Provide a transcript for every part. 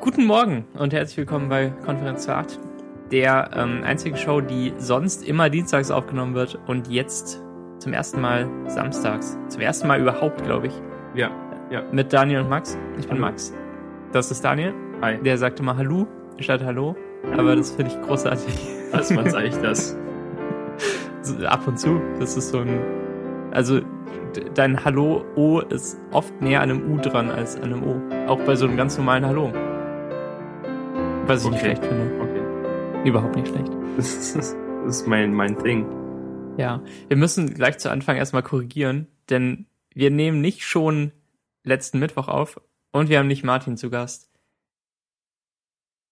Guten Morgen und herzlich willkommen bei Konferenz 8, der ähm, einzigen Show, die sonst immer dienstags aufgenommen wird und jetzt zum ersten Mal samstags. Zum ersten Mal überhaupt, glaube ich. Ja, ja. Mit Daniel und Max. Ich bin Hallo. Max. Das ist Daniel. Hi. Der sagte mal Hallo statt Hallo. Aber das finde ich großartig. Als man sage ich das. So, ab und zu. Das ist so ein. Also, dein Hallo-O ist oft näher an einem U dran als an einem O. Auch bei so einem ganz normalen Hallo. Was ich nicht Okay. schlecht finde. Okay. Überhaupt nicht schlecht. Das ist, das ist mein, mein Ding. Ja. Wir müssen gleich zu Anfang erstmal korrigieren, denn wir nehmen nicht schon letzten Mittwoch auf und wir haben nicht Martin zu Gast.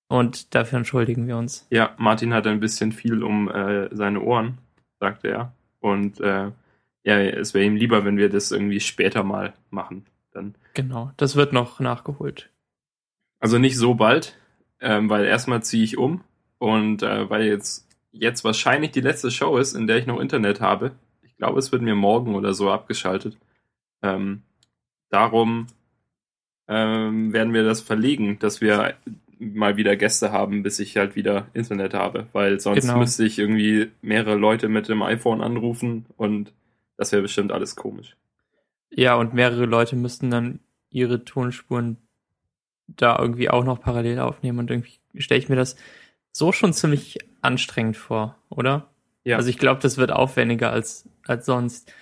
Und dafür entschuldigen wir uns. Ja, Martin hat ein bisschen viel um äh, seine Ohren, sagte er. Und äh, ja, es wäre ihm lieber, wenn wir das irgendwie später mal machen. Dann. Genau. Das wird noch nachgeholt. Also nicht so bald, ähm, weil erstmal ziehe ich um und äh, weil jetzt, jetzt wahrscheinlich die letzte Show ist, in der ich noch Internet habe. Ich glaube, es wird mir morgen oder so abgeschaltet. Ähm, darum ähm, werden wir das verlegen, dass wir mal wieder Gäste haben, bis ich halt wieder Internet habe, weil sonst Genau. müsste ich irgendwie mehrere Leute mit dem iPhone anrufen und das wäre bestimmt alles komisch. Ja, und mehrere Leute müssten dann ihre Tonspuren da irgendwie auch noch parallel aufnehmen und irgendwie stelle ich mir das so schon ziemlich anstrengend vor, oder? Ja. Also ich glaube, das wird aufwendiger als, als sonst.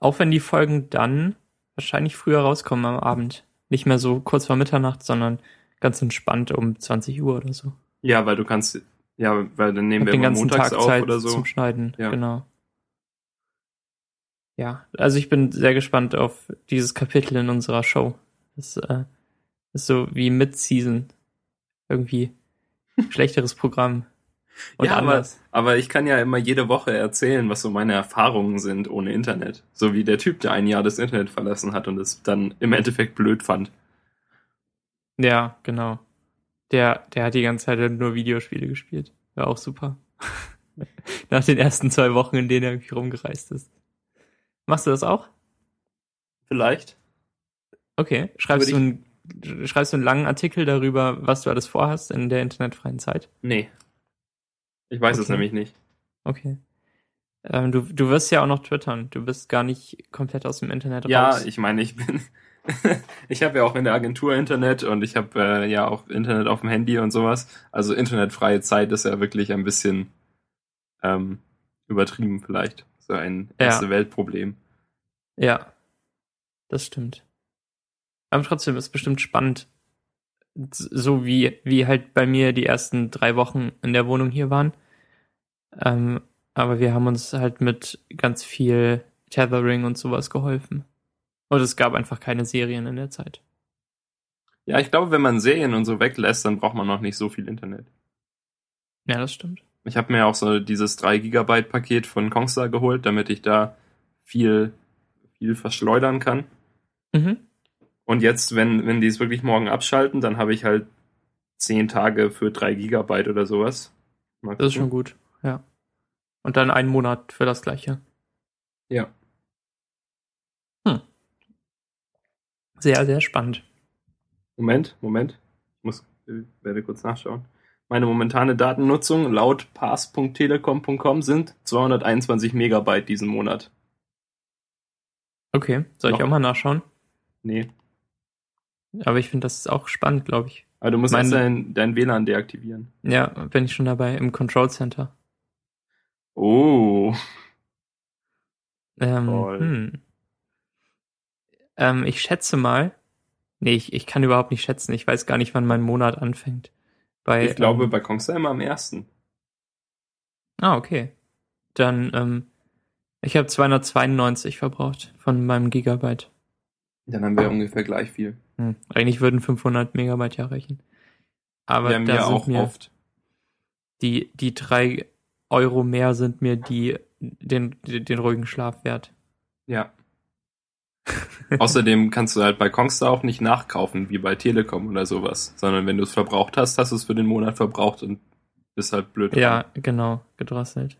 Auch wenn die Folgen dann wahrscheinlich früher rauskommen am Abend. Nicht mehr so kurz vor Mitternacht, sondern ganz entspannt um 20 Uhr oder so. Ja, weil du kannst, ja, weil dann nehmen wir den ganzen montags Tag auf Zeit oder so. zum Schneiden, Ja. genau. Ja, also ich bin sehr gespannt auf dieses Kapitel in unserer Show. Das äh, ist so wie Mid-Season. Irgendwie schlechteres Programm. Und ja, aber, anders. aber ich kann ja immer jede Woche erzählen, was so meine Erfahrungen sind ohne Internet. So wie der Typ, der ein Jahr das Internet verlassen hat und es dann im Endeffekt blöd fand. Ja, genau. Der, der hat die ganze Zeit nur Videospiele gespielt. War auch super. Nach den ersten zwei Wochen, in denen er irgendwie rumgereist ist. Machst du das auch? Vielleicht. Okay. Schreibst du, Würde schreibst du einen langen Artikel darüber, was du alles vorhast in der internetfreien Zeit? Nee. Ich weiß es Okay. nämlich nicht. Okay. Ähm, du, du wirst ja auch noch twittern. Du bist gar nicht komplett aus dem Internet Ja, raus. ich meine, ich bin. ich habe ja auch in der Agentur Internet und ich habe äh, ja auch Internet auf dem Handy und sowas. Also internetfreie Zeit ist ja wirklich ein bisschen ähm, übertrieben vielleicht. So ein Ja. erste Weltproblem. Ja, das stimmt. Aber trotzdem ist bestimmt spannend, so wie, wie halt bei mir die ersten drei Wochen in der Wohnung hier waren. Ähm, aber wir haben uns halt mit ganz viel Tethering und sowas geholfen. Und es gab einfach keine Serien in der Zeit. Ja, ich glaube, wenn man Serien und so weglässt, dann braucht man noch nicht so viel Internet. Ja, das stimmt. Ich habe mir auch so dieses 3 Gigabyte Paket von Kongstar geholt, damit ich da viel, viel verschleudern kann. Mhm. Und jetzt, wenn, wenn die es wirklich morgen abschalten, dann habe ich halt 10 Tage für 3 Gigabyte oder sowas. Mal Das ist schon gut, ja. Und dann einen Monat für das gleiche. Ja. Sehr, sehr spannend. Moment, Moment. Ich muss, äh, werde kurz nachschauen. Meine momentane Datennutzung laut pass.telekom.com sind 221 Megabyte diesen Monat. Okay, soll ich Noch. auch mal nachschauen? Nee. Aber ich finde, das ist auch spannend, glaube ich. Aber du musst Mein- dein, dein WLAN deaktivieren. Ja, bin ich schon dabei im Control Center. Oh. Ähm, Toll. hm. ähm, ich schätze mal. Nee, ich, ich kann überhaupt nicht schätzen. Ich weiß gar nicht, wann mein Monat anfängt. Bei, Ich glaube, ähm, bei Kongstar immer am ersten. Ah, okay. Dann, ähm, ich habe 292 verbraucht von meinem Gigabyte. Dann haben wir ungefähr gleich viel. Hm. Eigentlich würden 500 Megabyte ja reichen. Aber haben da ja sind auch mir oft. die, die drei Euro mehr sind mir die, den, den, ruhigen Schlaf wert. Ja. Außerdem kannst du halt bei Kongstar auch nicht nachkaufen, wie bei Telekom oder sowas. Sondern wenn du es verbraucht hast, hast du es für den Monat verbraucht und bist halt blöd. dran. Ja, genau, gedrosselt.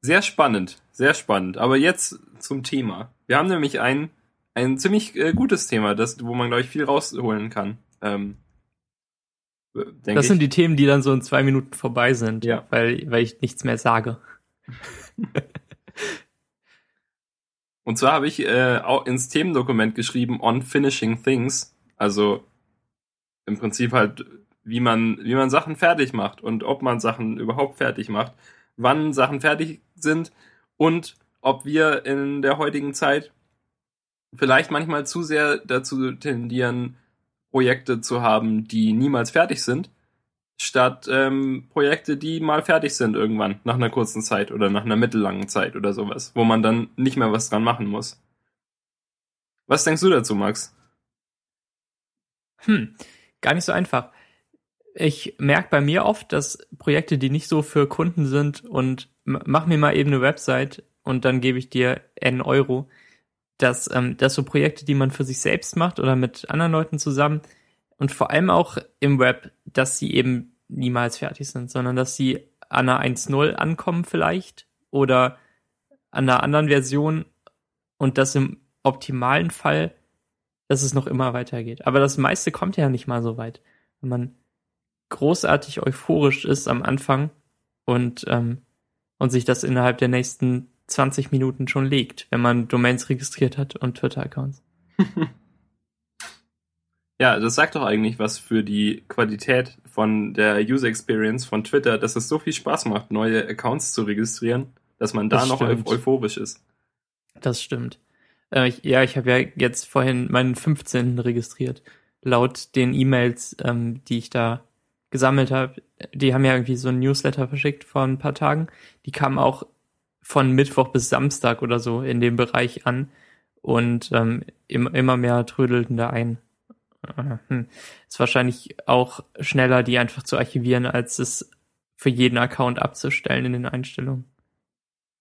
Sehr spannend, sehr spannend. Aber jetzt zum Thema. Wir haben nämlich ein ein ziemlich äh, gutes Thema, das, wo man, glaube ich, viel rausholen kann. Ähm, das sind ich. die Themen, die dann so in zwei Minuten vorbei sind, ja. weil, weil ich nichts mehr sage. Und zwar habe ich äh, auch ins Themendokument geschrieben on finishing things, also im Prinzip halt, wie man, wie man Sachen fertig macht und ob man Sachen überhaupt fertig macht, wann Sachen fertig sind und ob wir in der heutigen Zeit vielleicht manchmal zu sehr dazu tendieren, Projekte zu haben, die niemals fertig sind, statt ähm, Projekte, die mal fertig sind irgendwann, nach einer kurzen Zeit oder nach einer mittellangen Zeit oder sowas, wo man dann nicht mehr was dran machen muss. Was denkst du dazu, Max? Hm, gar nicht so einfach. Ich merke bei mir oft, dass Projekte, die nicht so für Kunden sind und mach mir mal eben eine Website und dann gebe ich dir N Euro, dass, ähm, dass so Projekte, die man für sich selbst macht oder mit anderen Leuten zusammen und vor allem auch im Web, dass sie eben niemals fertig sind, sondern dass sie an einer 1.0 ankommen vielleicht oder an einer anderen Version und dass im optimalen Fall, dass es noch immer weitergeht. Aber das meiste kommt ja nicht mal so weit. Wenn man großartig euphorisch ist am Anfang und, ähm, und sich das innerhalb der nächsten 20 Minuten schon legt, wenn man Domains registriert hat und Twitter-Accounts. ja, das sagt doch eigentlich was für die Qualität von der User Experience von Twitter, dass es so viel Spaß macht, neue Accounts zu registrieren, dass man da das noch stimmt. euphorisch ist. Das stimmt. Äh, ich, ja, ich habe ja jetzt vorhin meinen 15. registriert. Laut den E-Mails, ähm, die ich da gesammelt habe, die haben ja irgendwie so ein Newsletter verschickt vor ein paar Tagen. Die kamen auch von Mittwoch bis Samstag oder so in dem Bereich an und ähm, im, immer mehr trödelten da ein. Äh, hm. Ist wahrscheinlich auch schneller, die einfach zu archivieren, als es für jeden Account abzustellen in den Einstellungen.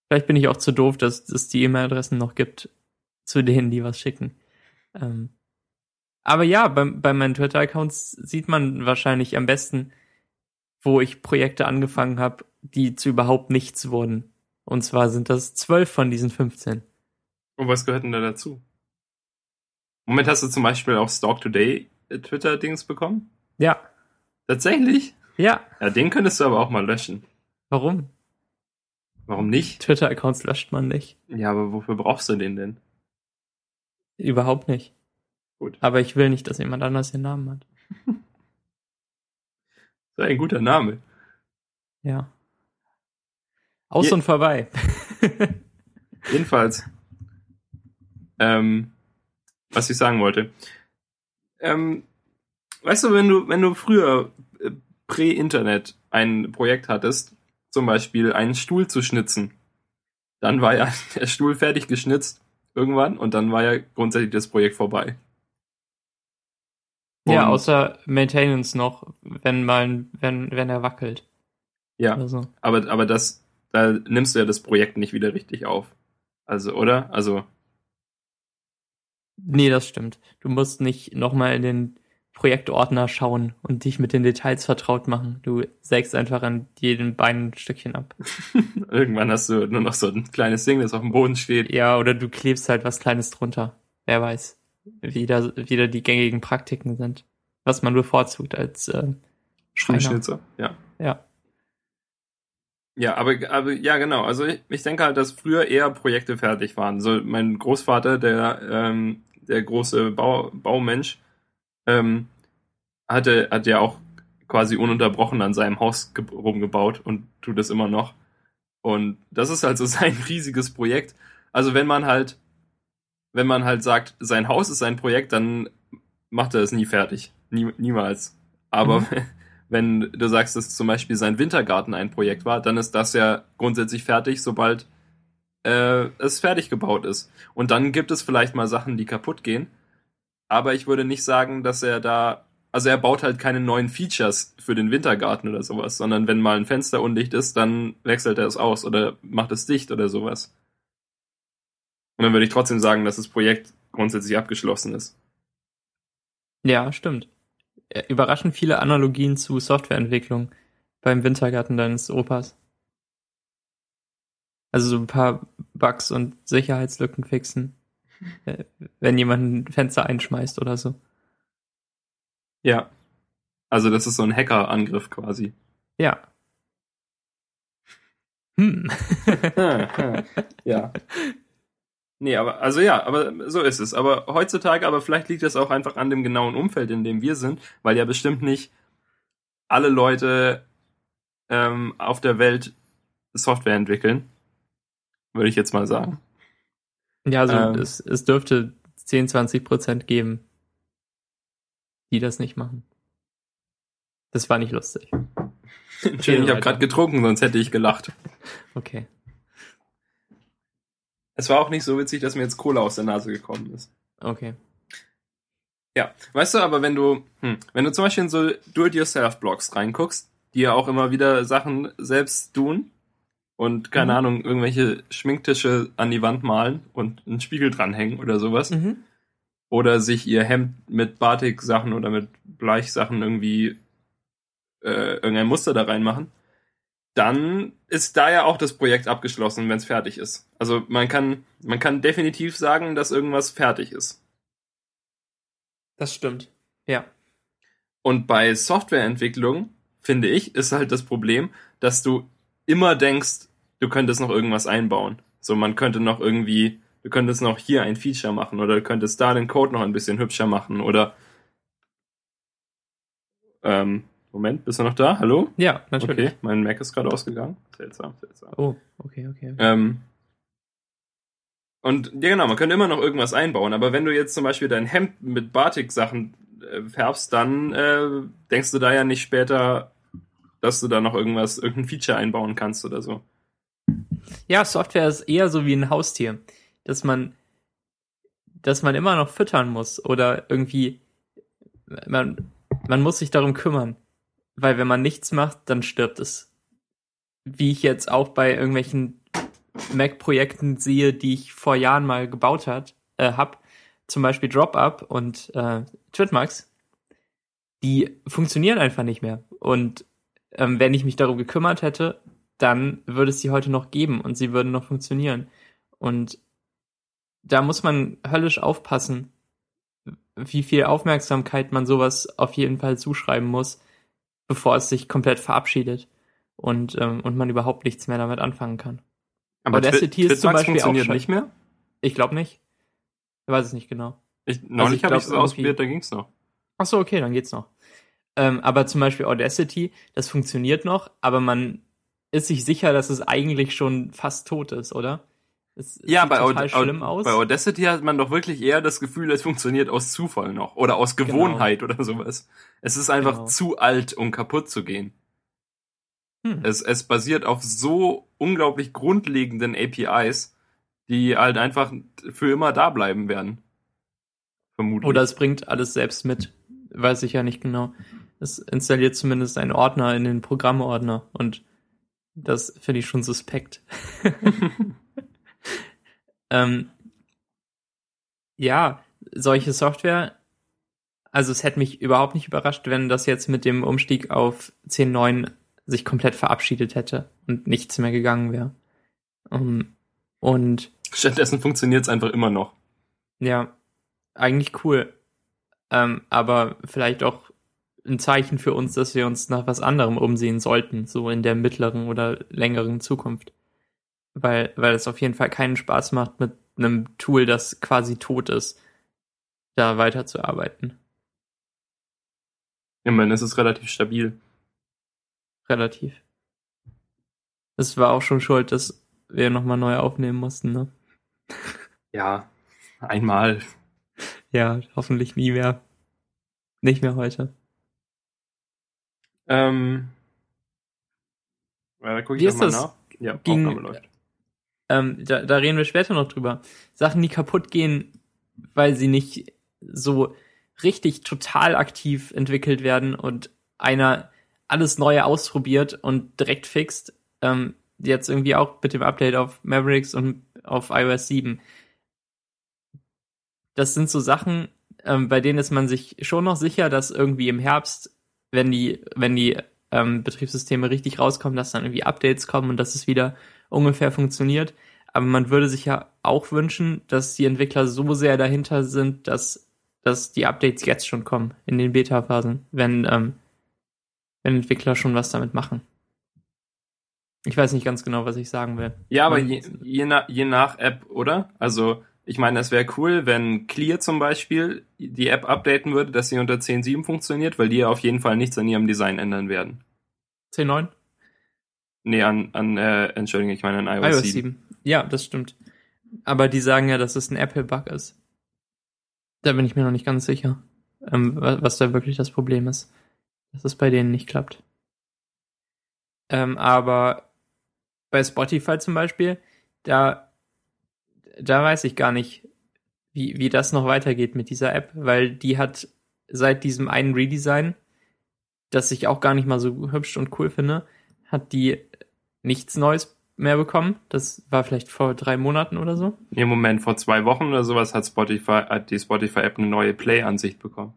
Vielleicht bin ich auch zu doof, dass es die E-Mail-Adressen noch gibt, zu denen die was schicken. Ähm, aber ja, bei, bei meinen Twitter-Accounts sieht man wahrscheinlich am besten, wo ich Projekte angefangen habe, die zu überhaupt nichts wurden. Und zwar sind das zwölf von diesen 15. Und was gehört denn da dazu? Moment, hast du zum Beispiel auch Stalk Today äh, Twitter-Dings bekommen? Ja. Tatsächlich? Ja. Ja, den könntest du aber auch mal löschen. Warum? Warum nicht? Twitter-Accounts löscht man nicht. Ja, aber wofür brauchst du den denn? Überhaupt nicht. Gut. Aber ich will nicht, dass jemand anders den Namen hat. das ist ein guter Name. Ja. Aus Je und vorbei. Jedenfalls. Ähm, was ich sagen wollte. Ähm, weißt du, wenn du, wenn du früher äh, Prä-Internet ein Projekt hattest, zum Beispiel einen Stuhl zu schnitzen, dann war ja der Stuhl fertig geschnitzt irgendwann und dann war ja grundsätzlich das Projekt vorbei. Und ja, außer Maintenance noch, wenn mal, wenn, wenn er wackelt. Ja, so. aber, aber das, da nimmst du ja das Projekt nicht wieder richtig auf. Also, oder? Also. Nee, das stimmt. Du musst nicht nochmal in den Projektordner schauen und dich mit den Details vertraut machen. Du sägst einfach an jedem Bein ein Stückchen ab. Irgendwann hast du nur noch so ein kleines Ding, das auf dem Boden steht. Ja, oder du klebst halt was Kleines drunter. Wer weiß, wie da wieder die gängigen Praktiken sind. Was man bevorzugt als äh, Schreiner. ja. Ja. Ja, aber, aber ja, genau. Also ich, ich denke halt, dass früher eher Projekte fertig waren. So mein Großvater, der ähm, der große Bau, Baumensch, ähm, hatte hat ja auch quasi ununterbrochen an seinem Haus rumgebaut und tut es immer noch. Und das ist halt so sein riesiges Projekt. Also wenn man halt, wenn man halt sagt, sein Haus ist sein Projekt, dann macht er es nie fertig. Nie, niemals. Aber mhm. wenn du sagst, dass zum Beispiel sein Wintergarten ein Projekt war, dann ist das ja grundsätzlich fertig, sobald äh, es fertig gebaut ist. Und dann gibt es vielleicht mal Sachen, die kaputt gehen. Aber ich würde nicht sagen, dass er da, also er baut halt keine neuen Features für den Wintergarten oder sowas, sondern wenn mal ein Fenster undicht ist, dann wechselt er es aus oder macht es dicht oder sowas. Und dann würde ich trotzdem sagen, dass das Projekt grundsätzlich abgeschlossen ist. Ja, stimmt. Äh, überraschend viele Analogien zu Softwareentwicklung beim Wintergarten deines Opas. Also so ein paar Bugs und Sicherheitslücken fixen. Äh, wenn jemand ein Fenster einschmeißt oder so. Ja. Also das ist so ein Hackerangriff quasi. Ja. Hm. ja. Nee, aber, also ja, aber so ist es. Aber heutzutage, aber vielleicht liegt es auch einfach an dem genauen Umfeld, in dem wir sind, weil ja bestimmt nicht alle Leute ähm, auf der Welt Software entwickeln. Würde ich jetzt mal sagen. Ja, also ähm, es, es dürfte 10, 20 Prozent geben, die das nicht machen. Das war nicht lustig. Entschuldigung, ich habe gerade getrunken, sonst hätte ich gelacht. Okay. Es war auch nicht so witzig, dass mir jetzt Cola aus der Nase gekommen ist. Okay. Ja, weißt du, aber wenn du, hm, wenn du zum Beispiel in so Do-it-yourself-Blogs reinguckst, die ja auch immer wieder Sachen selbst tun und keine mhm. Ahnung, irgendwelche Schminktische an die Wand malen und einen Spiegel dranhängen oder sowas. Mhm. Oder sich ihr Hemd mit Batik-Sachen oder mit Bleichsachen irgendwie äh, irgendein Muster da reinmachen, dann ist da ja auch das Projekt abgeschlossen, wenn es fertig ist. Also man kann, man kann definitiv sagen, dass irgendwas fertig ist. Das stimmt. Ja. Und bei Softwareentwicklung, finde ich, ist halt das Problem, dass du immer denkst, du könntest noch irgendwas einbauen. So, man könnte noch irgendwie, du könntest noch hier ein Feature machen oder du könntest da den Code noch ein bisschen hübscher machen oder ähm, Moment, bist du noch da? Hallo? Ja, natürlich. Okay, mein Mac ist gerade ausgegangen. Seltsam, seltsam. Oh, okay, okay. okay. Ähm, und ja, genau, man könnte immer noch irgendwas einbauen, aber wenn du jetzt zum Beispiel dein Hemd mit Batik-Sachen äh, färbst, dann äh, denkst du da ja nicht später, dass du da noch irgendwas, irgendein Feature einbauen kannst oder so. Ja, Software ist eher so wie ein Haustier, dass man, dass man immer noch füttern muss oder irgendwie, man, man muss sich darum kümmern. Weil wenn man nichts macht, dann stirbt es. Wie ich jetzt auch bei irgendwelchen Mac-Projekten sehe, die ich vor Jahren mal gebaut hat, äh, hab, zum Beispiel DropUp und äh, Twitmax, die funktionieren einfach nicht mehr. Und ähm, wenn ich mich darum gekümmert hätte, dann würde es sie heute noch geben und sie würden noch funktionieren. Und da muss man höllisch aufpassen, wie viel Aufmerksamkeit man sowas auf jeden Fall zuschreiben muss, bevor es sich komplett verabschiedet und, ähm, und man überhaupt nichts mehr damit anfangen kann. Aber Audacity ist zum Beispiel funktioniert auch nicht mehr? Ich glaube nicht. Ich weiß es nicht genau. Ich, neulich also habe ich es ausprobiert, da ging's noch. Ach so, okay, dann geht's noch. Ähm, aber zum Beispiel Audacity, das funktioniert noch, aber man ist sich sicher, dass es eigentlich schon fast tot ist, oder? Es ja, bei, Aud Aud bei Audacity hat man doch wirklich eher das Gefühl, es funktioniert aus Zufall noch oder aus genau. Gewohnheit genau. oder sowas. Es ist einfach genau. zu alt, um kaputt zu gehen. Hm. Es, es basiert auf so unglaublich grundlegenden APIs, die halt einfach für immer da bleiben werden. Vermutlich. Oder es bringt alles selbst mit. Weiß ich ja nicht genau. Es installiert zumindest einen Ordner in den Programmordner und das finde ich schon suspekt. Ähm, ja, solche Software, also es hätte mich überhaupt nicht überrascht, wenn das jetzt mit dem Umstieg auf 10.9 sich komplett verabschiedet hätte und nichts mehr gegangen wäre. Um, ähm, und stattdessen funktioniert es einfach immer noch. Ja, eigentlich cool. Ähm, aber vielleicht auch ein Zeichen für uns, dass wir uns nach was anderem umsehen sollten, so in der mittleren oder längeren Zukunft weil, weil es auf jeden Fall keinen Spaß macht, mit einem Tool, das quasi tot ist, da weiterzuarbeiten. Ich meine, es ist relativ stabil. Relativ. Es war auch schon schuld, dass wir nochmal neu aufnehmen mussten, ne? Ja, einmal. Ja, hoffentlich nie mehr. Nicht mehr heute. Ähm, ja, da guck ich Wie ist das? Nach. Ja, ging, Aufnahme läuft ähm, da, da reden wir später noch drüber. Sachen, die kaputt gehen, weil sie nicht so richtig total aktiv entwickelt werden und einer alles Neue ausprobiert und direkt fixt. Ähm, jetzt irgendwie auch mit dem Update auf Mavericks und auf iOS 7. Das sind so Sachen, ähm, bei denen ist man sich schon noch sicher, dass irgendwie im Herbst, wenn die, wenn die ähm, Betriebssysteme richtig rauskommen, dass dann irgendwie Updates kommen und dass es wieder ungefähr funktioniert. aber man würde sich ja auch wünschen, dass die Entwickler so sehr dahinter sind, dass, dass die Updates jetzt schon kommen, in den Beta-Phasen, wenn, ähm, wenn Entwickler schon was damit machen. Ich weiß nicht ganz genau, was ich sagen will. Ja, aber je, je, nach, je nach App, oder? Also, ich meine, es wäre cool, wenn Clear zum Beispiel die App updaten würde, dass sie unter 10.7 funktioniert, weil die ja auf jeden Fall nichts an ihrem Design ändern werden. 10.9? Nee, an, an äh, Entschuldigung, ich meine an iOS, iOS 7. 7. Ja, das stimmt. Aber die sagen ja, dass es ein Apple-Bug ist. Da bin ich mir noch nicht ganz sicher, ähm, wa- was da wirklich das Problem ist. Dass es bei denen nicht klappt. Ähm, aber bei Spotify zum Beispiel, da, da weiß ich gar nicht, wie, wie das noch weitergeht mit dieser App, weil die hat seit diesem einen Redesign, das ich auch gar nicht mal so hübsch und cool finde, hat die nichts Neues mehr bekommen. Das war vielleicht vor drei Monaten oder so. Nee, Moment, vor zwei Wochen oder sowas hat Spotify, hat die Spotify-App eine neue Play-Ansicht bekommen.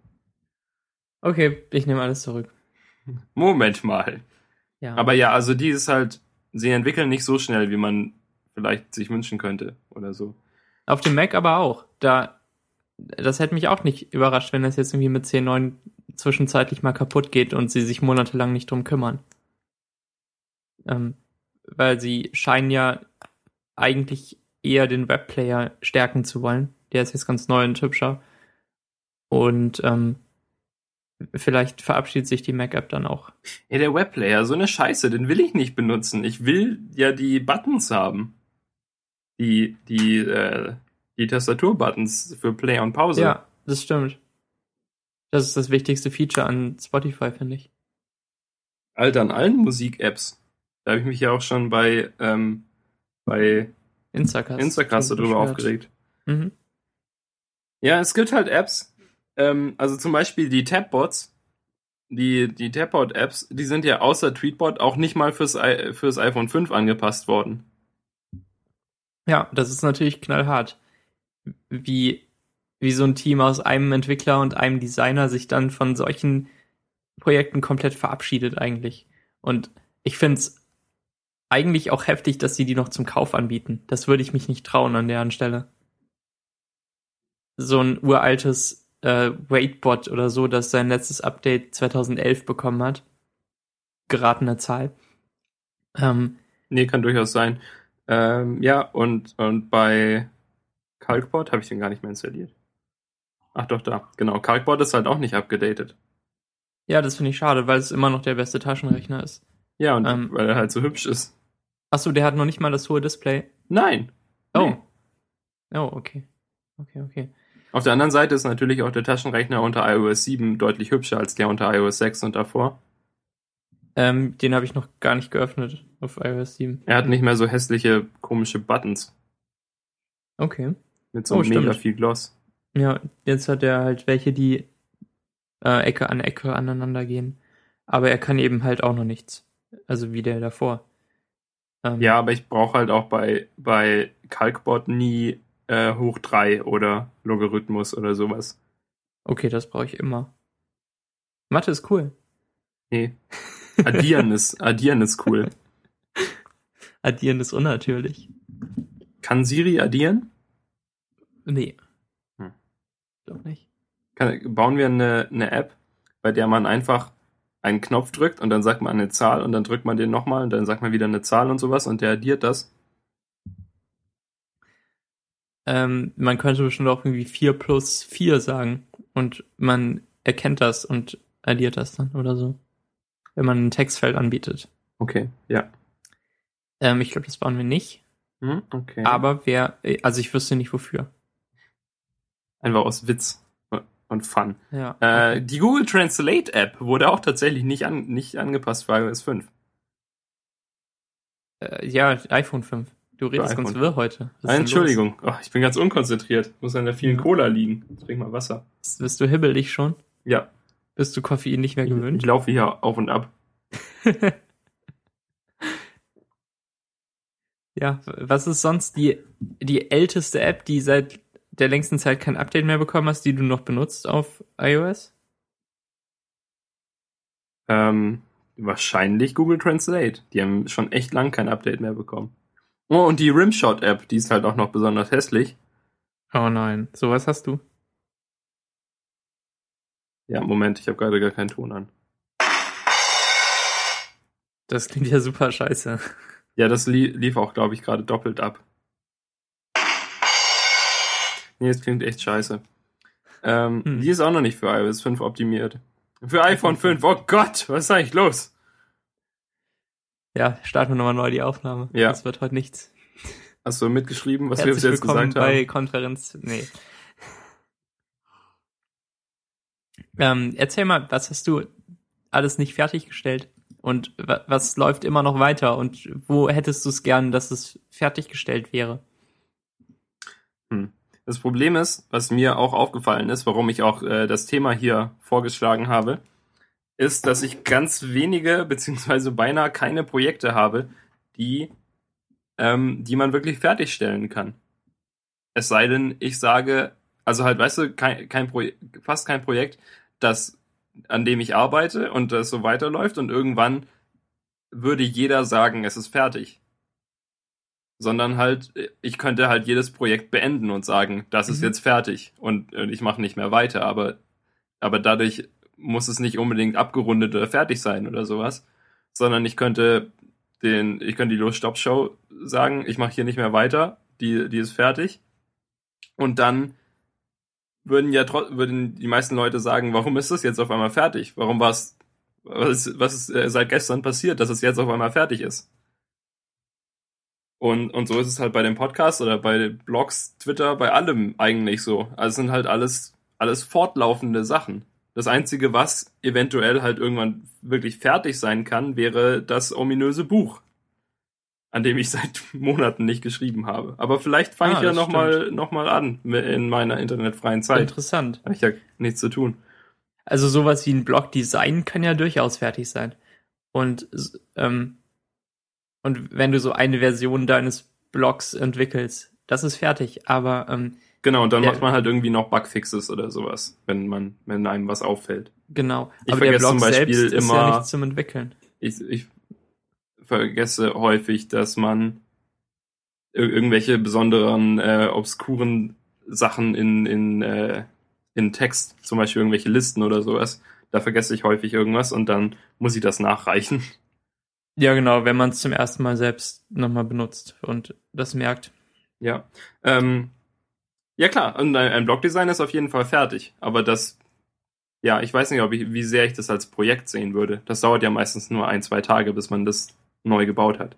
Okay, ich nehme alles zurück. Moment mal. Ja. Aber ja, also die ist halt, sie entwickeln nicht so schnell, wie man vielleicht sich wünschen könnte oder so. Auf dem Mac aber auch. Da, das hätte mich auch nicht überrascht, wenn das jetzt irgendwie mit 10.9 zwischenzeitlich mal kaputt geht und sie sich monatelang nicht drum kümmern. Ähm, weil sie scheinen ja eigentlich eher den Webplayer stärken zu wollen. Der ist jetzt ganz neu und hübscher. Und ähm, vielleicht verabschiedet sich die Mac-App dann auch. Ja, der Webplayer, so eine Scheiße, den will ich nicht benutzen. Ich will ja die Buttons haben. Die, die, äh, die Tastaturbuttons für Play und Pause. Ja, das stimmt. Das ist das wichtigste Feature an Spotify, finde ich. Alter, an allen Musik-Apps. Da habe ich mich ja auch schon bei, ähm, bei Instacast. Instacast darüber aufgeregt. Mhm. Ja, es gibt halt Apps, ähm, also zum Beispiel die Tabbots, die, die Tabbot-Apps, die sind ja außer Tweetbot auch nicht mal fürs, I fürs iPhone 5 angepasst worden. Ja, das ist natürlich knallhart. Wie, wie so ein Team aus einem Entwickler und einem Designer sich dann von solchen Projekten komplett verabschiedet eigentlich. Und ich finde es eigentlich auch heftig, dass sie die noch zum Kauf anbieten. Das würde ich mich nicht trauen an deren Stelle. So ein uraltes äh, Waitbot oder so, das sein letztes Update 2011 bekommen hat. Geratene Zahl. Ähm, Nee, kann durchaus sein. Ähm, ja, und, und bei Calcbot habe ich den gar nicht mehr installiert. Ach doch, da. Genau, Calcbot ist halt auch nicht abgedatet. ja, das finde ich schade, weil es immer noch der beste Taschenrechner ist. Ja, und Ähm. weil er halt so hübsch ist. Achso, der hat noch nicht mal das hohe Display. Nein. Oh. Nee. Oh, okay. Okay, okay. Auf der anderen Seite ist natürlich auch der Taschenrechner unter iOS 7 deutlich hübscher als der unter iOS 6 und davor. Ähm, den habe ich noch gar nicht geöffnet auf iOS 7. Er hat nicht mehr so hässliche, komische Buttons Okay. mit so Oh, mega stimmt. viel Gloss. Ja, jetzt hat er halt welche, die äh, Ecke an Ecke aneinander gehen. Aber er kann eben halt auch noch nichts. Also wie der davor. Ähm, Ja, aber ich brauche halt auch bei, bei Calcbot nie äh, hoch 3 oder Logarithmus oder sowas. Okay, das brauche ich immer. Mathe ist cool. Nee. Addieren ist, addieren ist cool. Addieren ist unnatürlich. Kann Siri addieren? Nee. Hm. Doch nicht. Kann, bauen wir eine, eine App, bei der man einfach einen Knopf drückt und dann sagt man eine Zahl und dann drückt man den nochmal und dann sagt man wieder eine Zahl und sowas und der addiert das. Ähm, man könnte bestimmt auch irgendwie 4 plus 4 sagen. Und man erkennt das und addiert das dann oder so. Wenn man ein Textfeld anbietet. Okay, ja. Ähm, ich glaube, das bauen wir nicht. Hm, okay. Aber wer, also ich wüsste nicht wofür. Einfach aus Witz und Fun. Ja. Äh, die Google Translate App wurde auch tatsächlich nicht, an, nicht angepasst für iOS 5. Äh, ja, iPhone 5. Du redest ganz wirr heute. Ah, Entschuldigung, oh, ich bin ganz unkonzentriert. Muss an der vielen. Cola liegen. Trink mal Wasser. Bist du hibbelig schon? Ja, Bist du Koffein nicht mehr ich, ich gewöhnt? laufe hier auf und ab. ja, was ist sonst die, die älteste App, die seit der längsten Zeit kein Update mehr bekommen hast, die du noch benutzt auf iOS? Ähm, wahrscheinlich Google Translate. Die haben schon echt lang kein Update mehr bekommen. Oh, und die Rimshot-App, die ist halt auch noch besonders hässlich. Oh nein, sowas hast du. Ja, Moment, ich habe gerade gar keinen Ton an. Das klingt ja super scheiße. Ja, das li lief auch, glaube ich, gerade doppelt ab. Nee, es klingt echt scheiße. Ähm, Hm. Die ist auch noch nicht für iOS 5 optimiert. Für iPhone 5, oh Gott, was ist eigentlich los? Ja, starten wir nochmal neu die Aufnahme. Ja. Das wird heute nichts. Hast du mitgeschrieben, was wir Herzlich bis jetzt willkommen gesagt bei haben? Konferenz. Nee. Ähm, erzähl mal, was hast du alles nicht fertiggestellt? Und wa was läuft immer noch weiter? Und wo hättest du es gern, dass es fertiggestellt wäre? Das Problem ist, was mir auch aufgefallen ist, warum ich auch äh, das Thema hier vorgeschlagen habe, ist, dass ich ganz wenige beziehungsweise beinahe keine Projekte habe, die, ähm, die man wirklich fertigstellen kann. Es sei denn, ich sage, also halt, weißt du, kein, kein Projekt, fast kein Projekt, das, an dem ich arbeite und das so weiterläuft und irgendwann würde jeder sagen, es ist fertig sondern halt, ich könnte halt jedes Projekt beenden und sagen, das ist Mhm. jetzt fertig und, und ich mache nicht mehr weiter, aber, aber dadurch muss es nicht unbedingt abgerundet oder fertig sein oder sowas, sondern ich könnte den, ich könnte die Los-Stop-Show sagen, ich mache hier nicht mehr weiter, die, die ist fertig und dann würden ja würden die meisten Leute sagen, warum ist das jetzt auf einmal fertig? Warum war es, was, ist- was ist äh, seit gestern passiert, dass es jetzt auf einmal fertig ist? Und, und so ist es halt bei dem Podcast oder bei Blogs, Twitter, bei allem eigentlich so. Also es sind halt alles, alles fortlaufende Sachen. Das Einzige, was eventuell halt irgendwann wirklich fertig sein kann, wäre das ominöse Buch, an dem ich seit Monaten nicht geschrieben habe. Aber vielleicht fange Ah, ich ja nochmal noch mal an in meiner internetfreien Zeit. Interessant. Habe ich ja nichts zu tun. Also sowas wie ein Blog-Design kann ja durchaus fertig sein. Und, ähm, und wenn du so eine Version deines Blogs entwickelst, das ist fertig. Aber ähm, Genau, und dann Ja. macht man halt irgendwie noch Bugfixes oder sowas, wenn man, wenn einem was auffällt. genau. Ich aber der vergesse Blog zum Beispiel selbst ist ja immer- nichts zum Entwickeln. ich, ich vergesse häufig, dass man ir irgendwelche besonderen, äh, obskuren Sachen in, in, äh, in Text, zum Beispiel irgendwelche Listen oder sowas, da vergesse ich häufig irgendwas und dann muss ich das nachreichen. Ja, genau, wenn man es zum ersten Mal selbst nochmal benutzt und das merkt. Ja. Ähm, ja klar, und ein, ein Blogdesign ist auf jeden Fall fertig, aber das, ja, ich weiß nicht, ob ich, wie sehr ich das als Projekt sehen würde. Das dauert ja meistens nur ein, zwei Tage, bis man das neu gebaut hat.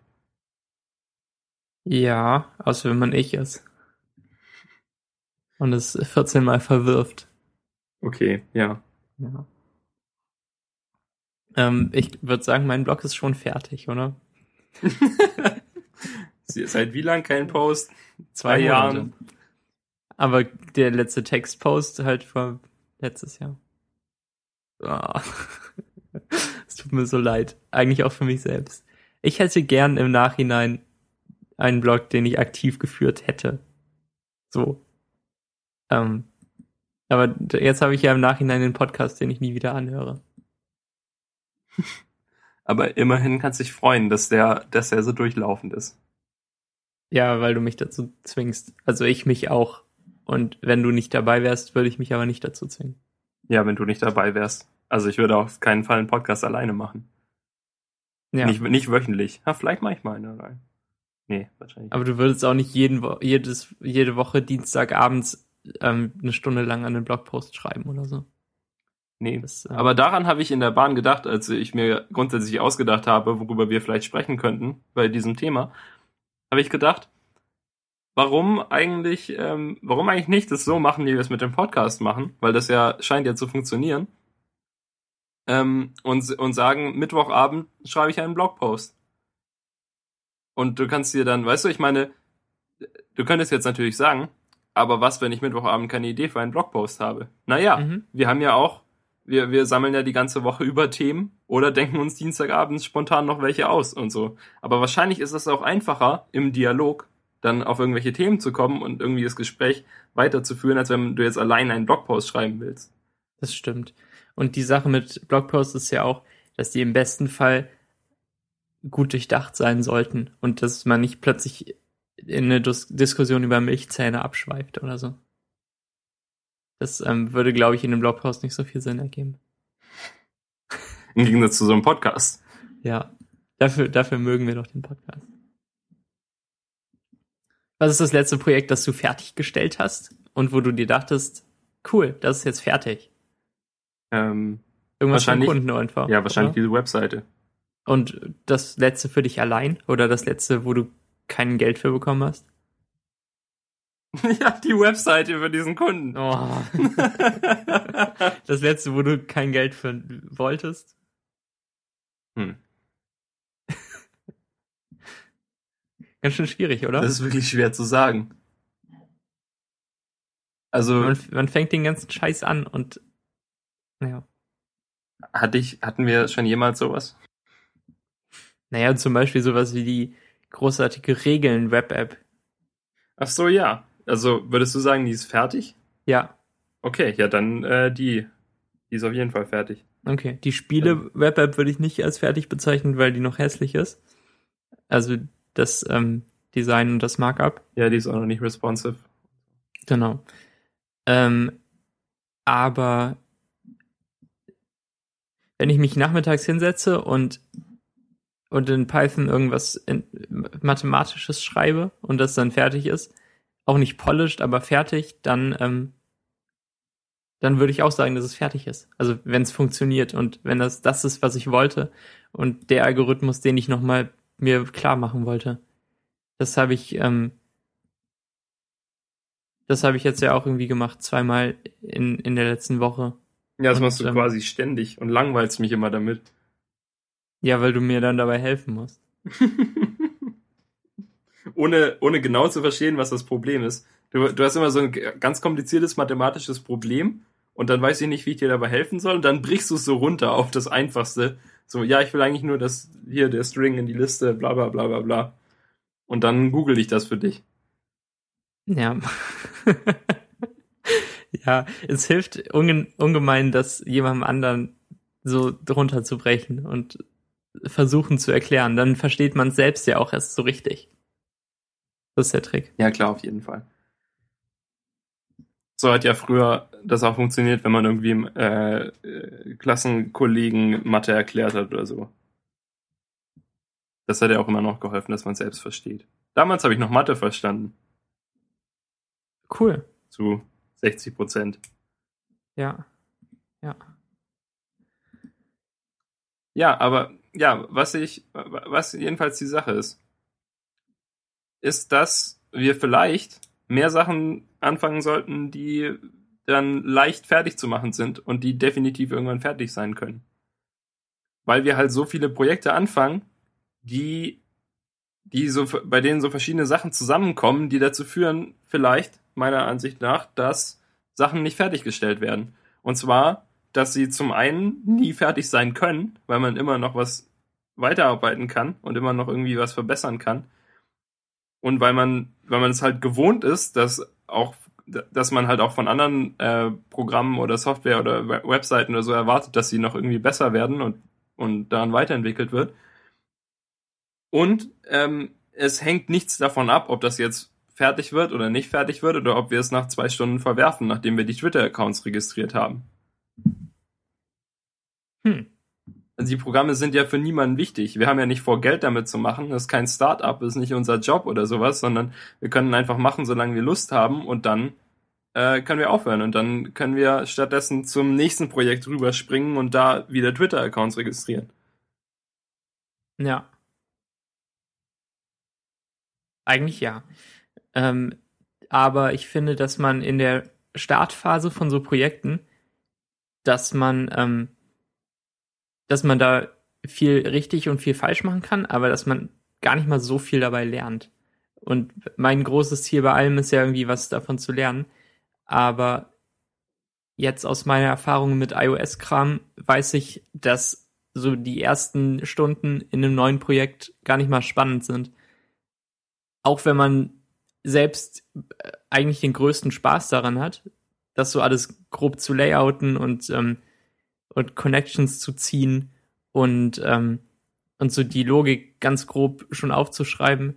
Ja, außer wenn man ich ist. Und es 14 Mal verwirft. Okay, ja. Ja. Ähm, ich würde sagen, mein Blog ist schon fertig, oder? Seit wie lang kein Post? Zwei Zwei Jahren. Aber der letzte Textpost halt vor letztes Jahr. Ah. Es tut mir so leid. Eigentlich auch für mich selbst. Ich hätte gern im Nachhinein einen Blog, den ich aktiv geführt hätte. So. Ähm, aber jetzt habe ich ja im Nachhinein den Podcast, den ich nie wieder anhöre. Aber immerhin kannst du dich freuen, dass der, dass der so durchlaufend ist. Ja, weil du mich dazu zwingst. Also ich mich auch. Und wenn du nicht dabei wärst, würde ich mich aber nicht dazu zwingen. Ja, wenn du nicht dabei wärst. Also ich würde auf keinen Fall einen Podcast alleine machen. Ja. Nicht, nicht wöchentlich. Ja, vielleicht mache ich mal eine rein. Nee, wahrscheinlich. Aber du würdest auch nicht jeden, jedes, jede Woche Dienstagabends ähm, eine Stunde lang einen Blogpost schreiben oder so. Nee. Das, äh, Aber daran habe ich in der Bahn gedacht, als ich mir grundsätzlich ausgedacht habe, worüber wir vielleicht sprechen könnten bei diesem Thema, habe ich gedacht, warum eigentlich, ähm, warum eigentlich nicht das so machen, wie wir es mit dem Podcast machen, weil das ja scheint ja zu funktionieren. Ähm, und, und sagen, Mittwochabend schreibe ich einen Blogpost. Und du kannst dir dann, weißt du, ich meine, du könntest jetzt natürlich sagen, aber was, wenn ich Mittwochabend keine Idee für einen Blogpost habe? Naja, Mhm. wir haben ja auch, wir, wir sammeln ja die ganze Woche über Themen oder denken uns Dienstagabends spontan noch welche aus und so. Aber wahrscheinlich ist es auch einfacher, im Dialog dann auf irgendwelche Themen zu kommen und irgendwie das Gespräch weiterzuführen, als wenn du jetzt allein einen Blogpost schreiben willst. Das stimmt. Und die Sache mit Blogposts ist ja auch, dass die im besten Fall gut durchdacht sein sollten und dass man nicht plötzlich in eine Dis Diskussion über Milchzähne abschweift oder so. Das ähm, würde, glaube ich, in einem Blogpost nicht so viel Sinn ergeben. Im Gegensatz zu so einem Podcast. Ja, dafür, dafür mögen wir doch den Podcast. Was ist das letzte Projekt, das du fertiggestellt hast und wo du dir dachtest, cool, das ist jetzt fertig? Ähm, Irgendwas Wahrscheinlich- Kunden einfach. ja, wahrscheinlich oder? diese Webseite. Und das letzte für dich allein oder das letzte, wo du kein Geld für bekommen hast? ja, die Webseite für diesen Kunden. Oh. das letzte, wo du kein Geld für wolltest? Hm. Ganz schön schwierig, oder? Das ist wirklich schwer zu sagen. Also Man, man fängt den ganzen Scheiß an und naja. hatte ich, hatten wir schon jemals sowas? Naja, zum Beispiel sowas wie die großartige Regeln-Web-App. Ach so, ja. Also würdest du sagen, die ist fertig? Ja, Okay, ja, dann äh, die. Die ist auf jeden Fall fertig. okay. Die Spiele-Web-App würde ich nicht als fertig bezeichnen, weil die noch hässlich ist. Also das ähm, Design und das Markup. Ja, die ist auch noch nicht responsive. Genau. Ähm, aber wenn ich mich nachmittags hinsetze und, und in Python irgendwas in, Mathematisches schreibe und das dann fertig ist, auch nicht polished, aber fertig, dann, ähm, dann würde ich auch sagen, dass es fertig ist. Also wenn es funktioniert und wenn das das ist, was ich wollte und der Algorithmus, den ich nochmal mir klar machen wollte. Das habe ich, ähm, das habe ich jetzt ja auch irgendwie gemacht, zweimal in, in der letzten Woche. Ja, das Und, machst du ähm, quasi ständig und langweilst mich immer damit. Ja, weil du mir dann dabei helfen musst. ohne, ohne genau zu verstehen, was das Problem ist. Du, du hast immer so ein ganz kompliziertes mathematisches Problem und dann weiß ich nicht, wie ich dir dabei helfen soll und dann brichst du es so runter auf das Einfachste. So, ja, ich will eigentlich nur, dass hier der String in die Liste, bla bla bla bla bla. Und dann google ich das für dich. Ja. ja, es hilft unge ungemein, das jemandem anderen so drunter zu brechen und versuchen zu erklären. Dann versteht man es selbst ja auch erst so richtig. Das ist der Trick. Ja, klar, auf jeden Fall. So hat ja früher das auch funktioniert, wenn man irgendwie im äh, äh, Klassenkollegen Mathe erklärt hat oder so. Das hat ja auch immer noch geholfen, dass man es selbst versteht. Damals habe ich noch Mathe verstanden, Cool. zu 60 Prozent. Ja. Ja. Ja, aber ja, was ich, was jedenfalls die Sache ist, ist, dass wir vielleicht mehr Sachen anfangen sollten, die dann leicht fertig zu machen sind und die definitiv irgendwann fertig sein können. Weil wir halt so viele Projekte anfangen, die, die so, bei denen so verschiedene Sachen zusammenkommen, die dazu führen, vielleicht, meiner Ansicht nach, dass Sachen nicht fertiggestellt werden. Und zwar, dass sie zum einen nie fertig sein können, weil man immer noch was weiterarbeiten kann und immer noch irgendwie was verbessern kann. Und weil man, weil man es halt gewohnt ist, dass auch, dass man halt auch von anderen äh, Programmen oder Software oder We- Webseiten oder so erwartet, dass sie noch irgendwie besser werden und, und daran weiterentwickelt wird. Und ähm, es hängt nichts davon ab, ob das jetzt fertig wird oder nicht fertig wird oder ob wir es nach zwei Stunden verwerfen, nachdem wir die Twitter-Accounts registriert haben. Hm. Die Programme sind ja für niemanden wichtig. Wir haben ja nicht vor, Geld damit zu machen. Das ist kein Start-up, ist nicht unser Job oder sowas, sondern wir können einfach machen, solange wir Lust haben und dann äh, können wir aufhören und dann können wir stattdessen zum nächsten Projekt rüberspringen und da wieder Twitter-Accounts registrieren. Ja. Eigentlich ja. Ähm, aber ich finde, dass man in der Startphase von so Projekten, dass man, ähm, dass man da viel richtig und viel falsch machen kann, aber dass man gar nicht mal so viel dabei lernt. Und mein großes Ziel bei allem ist ja irgendwie was davon zu lernen. Aber jetzt aus meiner Erfahrung mit iOS-Kram weiß ich, dass so die ersten Stunden in einem neuen Projekt gar nicht mal spannend sind. Auch wenn man selbst äh, eigentlich den größten Spaß daran hat, das so alles grob zu layouten und, ähm, und Connections zu ziehen und, ähm, und so die Logik ganz grob schon aufzuschreiben.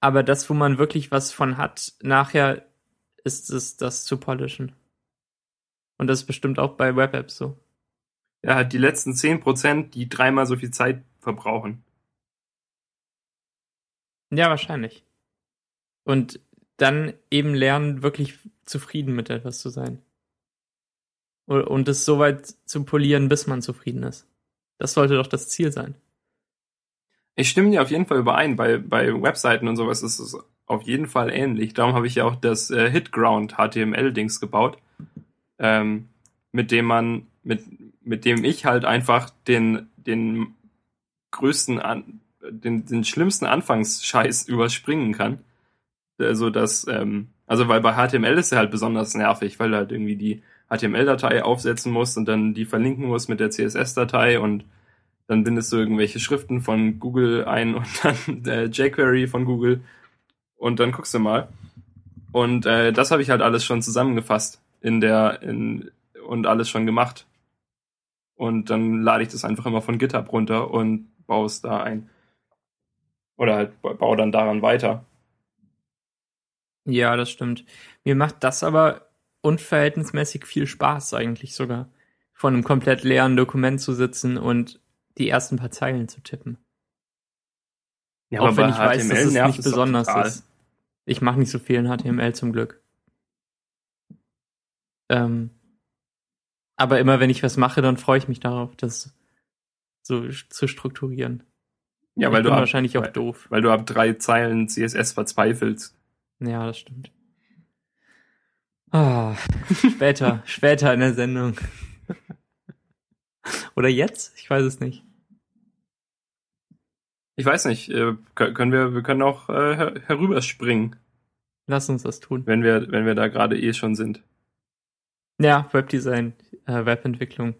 Aber das, wo man wirklich was von hat, nachher ist es, das zu polischen. Und das ist bestimmt auch bei Web-Apps so. Ja, die letzten 10%, die dreimal so viel Zeit verbrauchen. Ja, wahrscheinlich. Und dann eben lernen, wirklich zufrieden mit etwas zu sein. Und es so weit zu polieren, bis man zufrieden ist. Das sollte doch das Ziel sein. Ich stimme dir auf jeden Fall überein. Bei, bei Webseiten und sowas ist es auf jeden Fall ähnlich. Darum habe ich ja auch das äh, Hitground HTML-Dings gebaut, ähm, mit dem man, mit, mit dem ich halt einfach den, den größten, an, den, den schlimmsten Anfangsscheiß überspringen kann. Also das, ähm, also weil bei HTML ist er halt besonders nervig, weil halt irgendwie die HTML-Datei aufsetzen musst und dann die verlinken musst mit der CSS-Datei und dann bindest du irgendwelche Schriften von Google ein und dann äh, jQuery von Google und dann guckst du mal. Und äh, das habe ich halt alles schon zusammengefasst in der in, und alles schon gemacht. Und dann lade ich das einfach immer von GitHub runter und baue es da ein. Oder halt baue dann daran weiter. Ja, das stimmt. Mir macht das aber unverhältnismäßig viel Spaß eigentlich sogar, vor einem komplett leeren Dokument zu sitzen und die ersten paar Zeilen zu tippen. Ja, Auch wenn ich HTML weiß, dass es nicht besonders ist. Ich mache nicht so viel in HTML zum Glück. Ähm, aber immer wenn ich was mache, dann freue ich mich darauf, das so zu strukturieren. Ja, weil du ab, wahrscheinlich auch weil, doof. Weil du ab drei Zeilen CSS verzweifelst. Ja, das stimmt. Ah, später, später in der Sendung. Oder jetzt? Ich weiß es nicht. Ich weiß nicht. Äh, können wir, wir können auch äh, her herüberspringen. Lass uns das tun. Wenn wir, wenn wir da gerade eh schon sind. Ja, Webdesign, äh, Webentwicklung.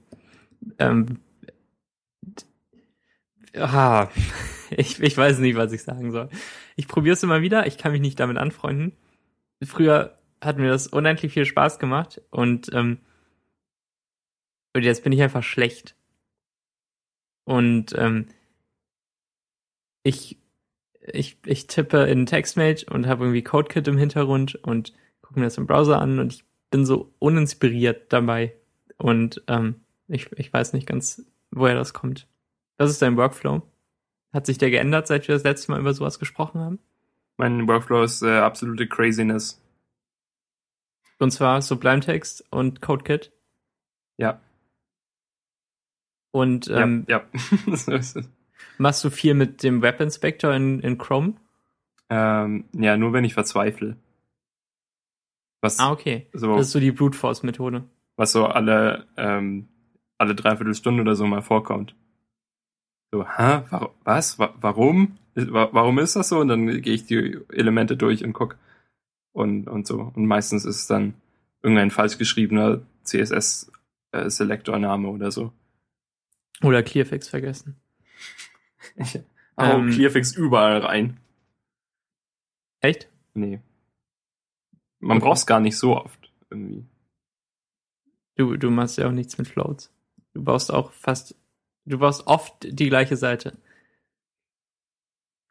Ähm, ah, ich, ich weiß nicht, was ich sagen soll. Ich probiere es immer wieder. Ich kann mich nicht damit anfreunden. Früher hat mir das unendlich viel Spaß gemacht und, ähm, und jetzt bin ich einfach schlecht. Und ähm, ich, ich, ich tippe in TextMate und habe irgendwie CodeKit im Hintergrund und gucke mir das im Browser an und ich bin so uninspiriert dabei. Und ähm, ich, ich weiß nicht ganz, woher das kommt. Das ist dein Workflow. Hat sich der geändert, seit wir das letzte Mal über sowas gesprochen haben? Mein Workflow ist äh, absolute Craziness. Und zwar Sublime Text und CodeKit? Ja. Und ähm, ja, ja. Machst du viel mit dem Web Inspector in, in Chrome? Ähm, ja, nur wenn ich verzweifle. Was ah, okay. So, das ist so die Brute Force Methode. Was so alle, ähm, alle dreiviertel Stunde oder so mal vorkommt. So, hä? Was? Warum? Warum ist das so? Und dann gehe ich die Elemente durch und guck und, und so. Und meistens ist es dann irgendein falsch geschriebener CSS-Selektorname äh, oder so. Oder Clearfix vergessen. Ich hau ähm, Clearfix überall rein. Echt? Nee. Man okay. braucht es gar nicht so oft irgendwie. Du, du machst ja auch nichts mit Floats. Du baust auch fast, du baust oft die gleiche Seite.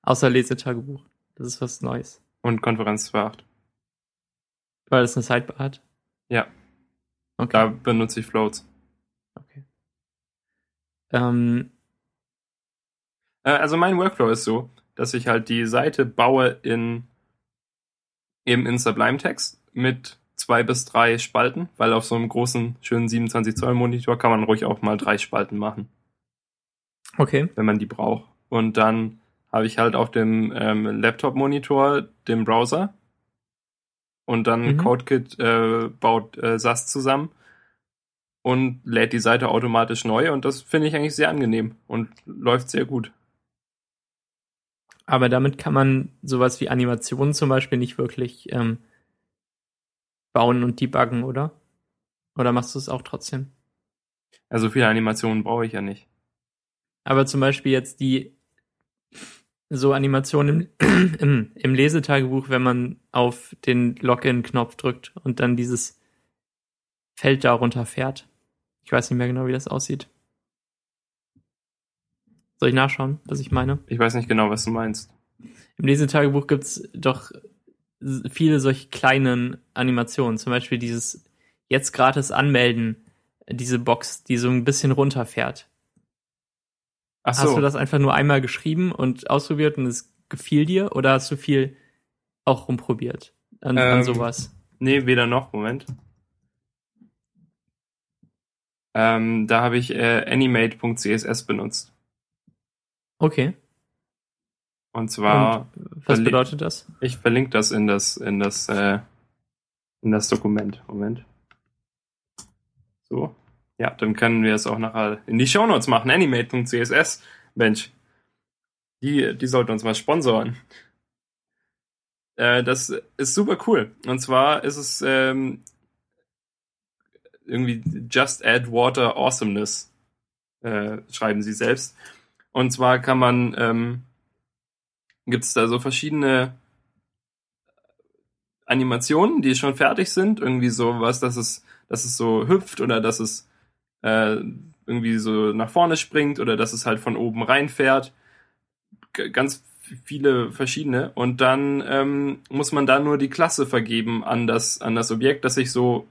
Außer Lesetagebuch. Das ist was Neues. Und Konferenz 2.8. Weil das eine Sidebar hat? Ja. Okay. Da benutze ich Floats. Okay. Ähm, äh, also mein Workflow ist so, dass ich halt die Seite baue in eben in Sublime Text mit zwei bis drei Spalten, weil auf so einem großen, schönen 27 Zoll Monitor kann man ruhig auch mal drei Spalten machen. Okay. Wenn man die braucht. Und dann habe ich halt auf dem ähm, Laptop-Monitor den Browser und dann mhm. CodeKit äh, baut äh, SAS zusammen und lädt die Seite automatisch neu und das finde ich eigentlich sehr angenehm und läuft sehr gut. Aber damit kann man sowas wie Animationen zum Beispiel nicht wirklich ähm, bauen und debuggen, oder? Oder machst du es auch trotzdem? Also viele Animationen brauche ich ja nicht. Aber zum Beispiel jetzt die so Animationen im, im, im Lesetagebuch, wenn man auf den Login-Knopf drückt und dann dieses Feld darunter fährt. Ich weiß nicht mehr genau, wie das aussieht. Soll ich nachschauen, was ich meine? Ich weiß nicht genau, was du meinst. Im Lesetagebuch gibt's doch viele solche kleinen Animationen. Zum Beispiel dieses jetzt gratis anmelden, diese Box, die so ein bisschen runterfährt. Ach so. Hast du das einfach nur einmal geschrieben und ausprobiert und es gefiel dir oder hast du viel auch rumprobiert an, an Ähm, sowas? Nee, weder noch, Moment. Ähm, da habe ich äh, animate.css benutzt. Okay. Und zwar, Was verli- bedeutet das? ich verlinke das in das, in das, äh, in das Dokument. Moment. So. Ja, dann können wir es auch nachher in die Shownotes machen. Animate.css. Mensch. Die, die sollten uns mal sponsoren. Äh, das ist super cool. Und zwar ist es ähm, irgendwie Just Add Water Awesomeness, äh, schreiben sie selbst. Und zwar kann man, ähm, gibt es da so verschiedene Animationen, die schon fertig sind. Irgendwie so was, dass es, dass es so hüpft oder dass es äh, irgendwie so nach vorne springt oder dass es halt von oben reinfährt. G ganz viele verschiedene. Und dann ähm, muss man da nur die Klasse vergeben an das, an das Objekt, das sich so,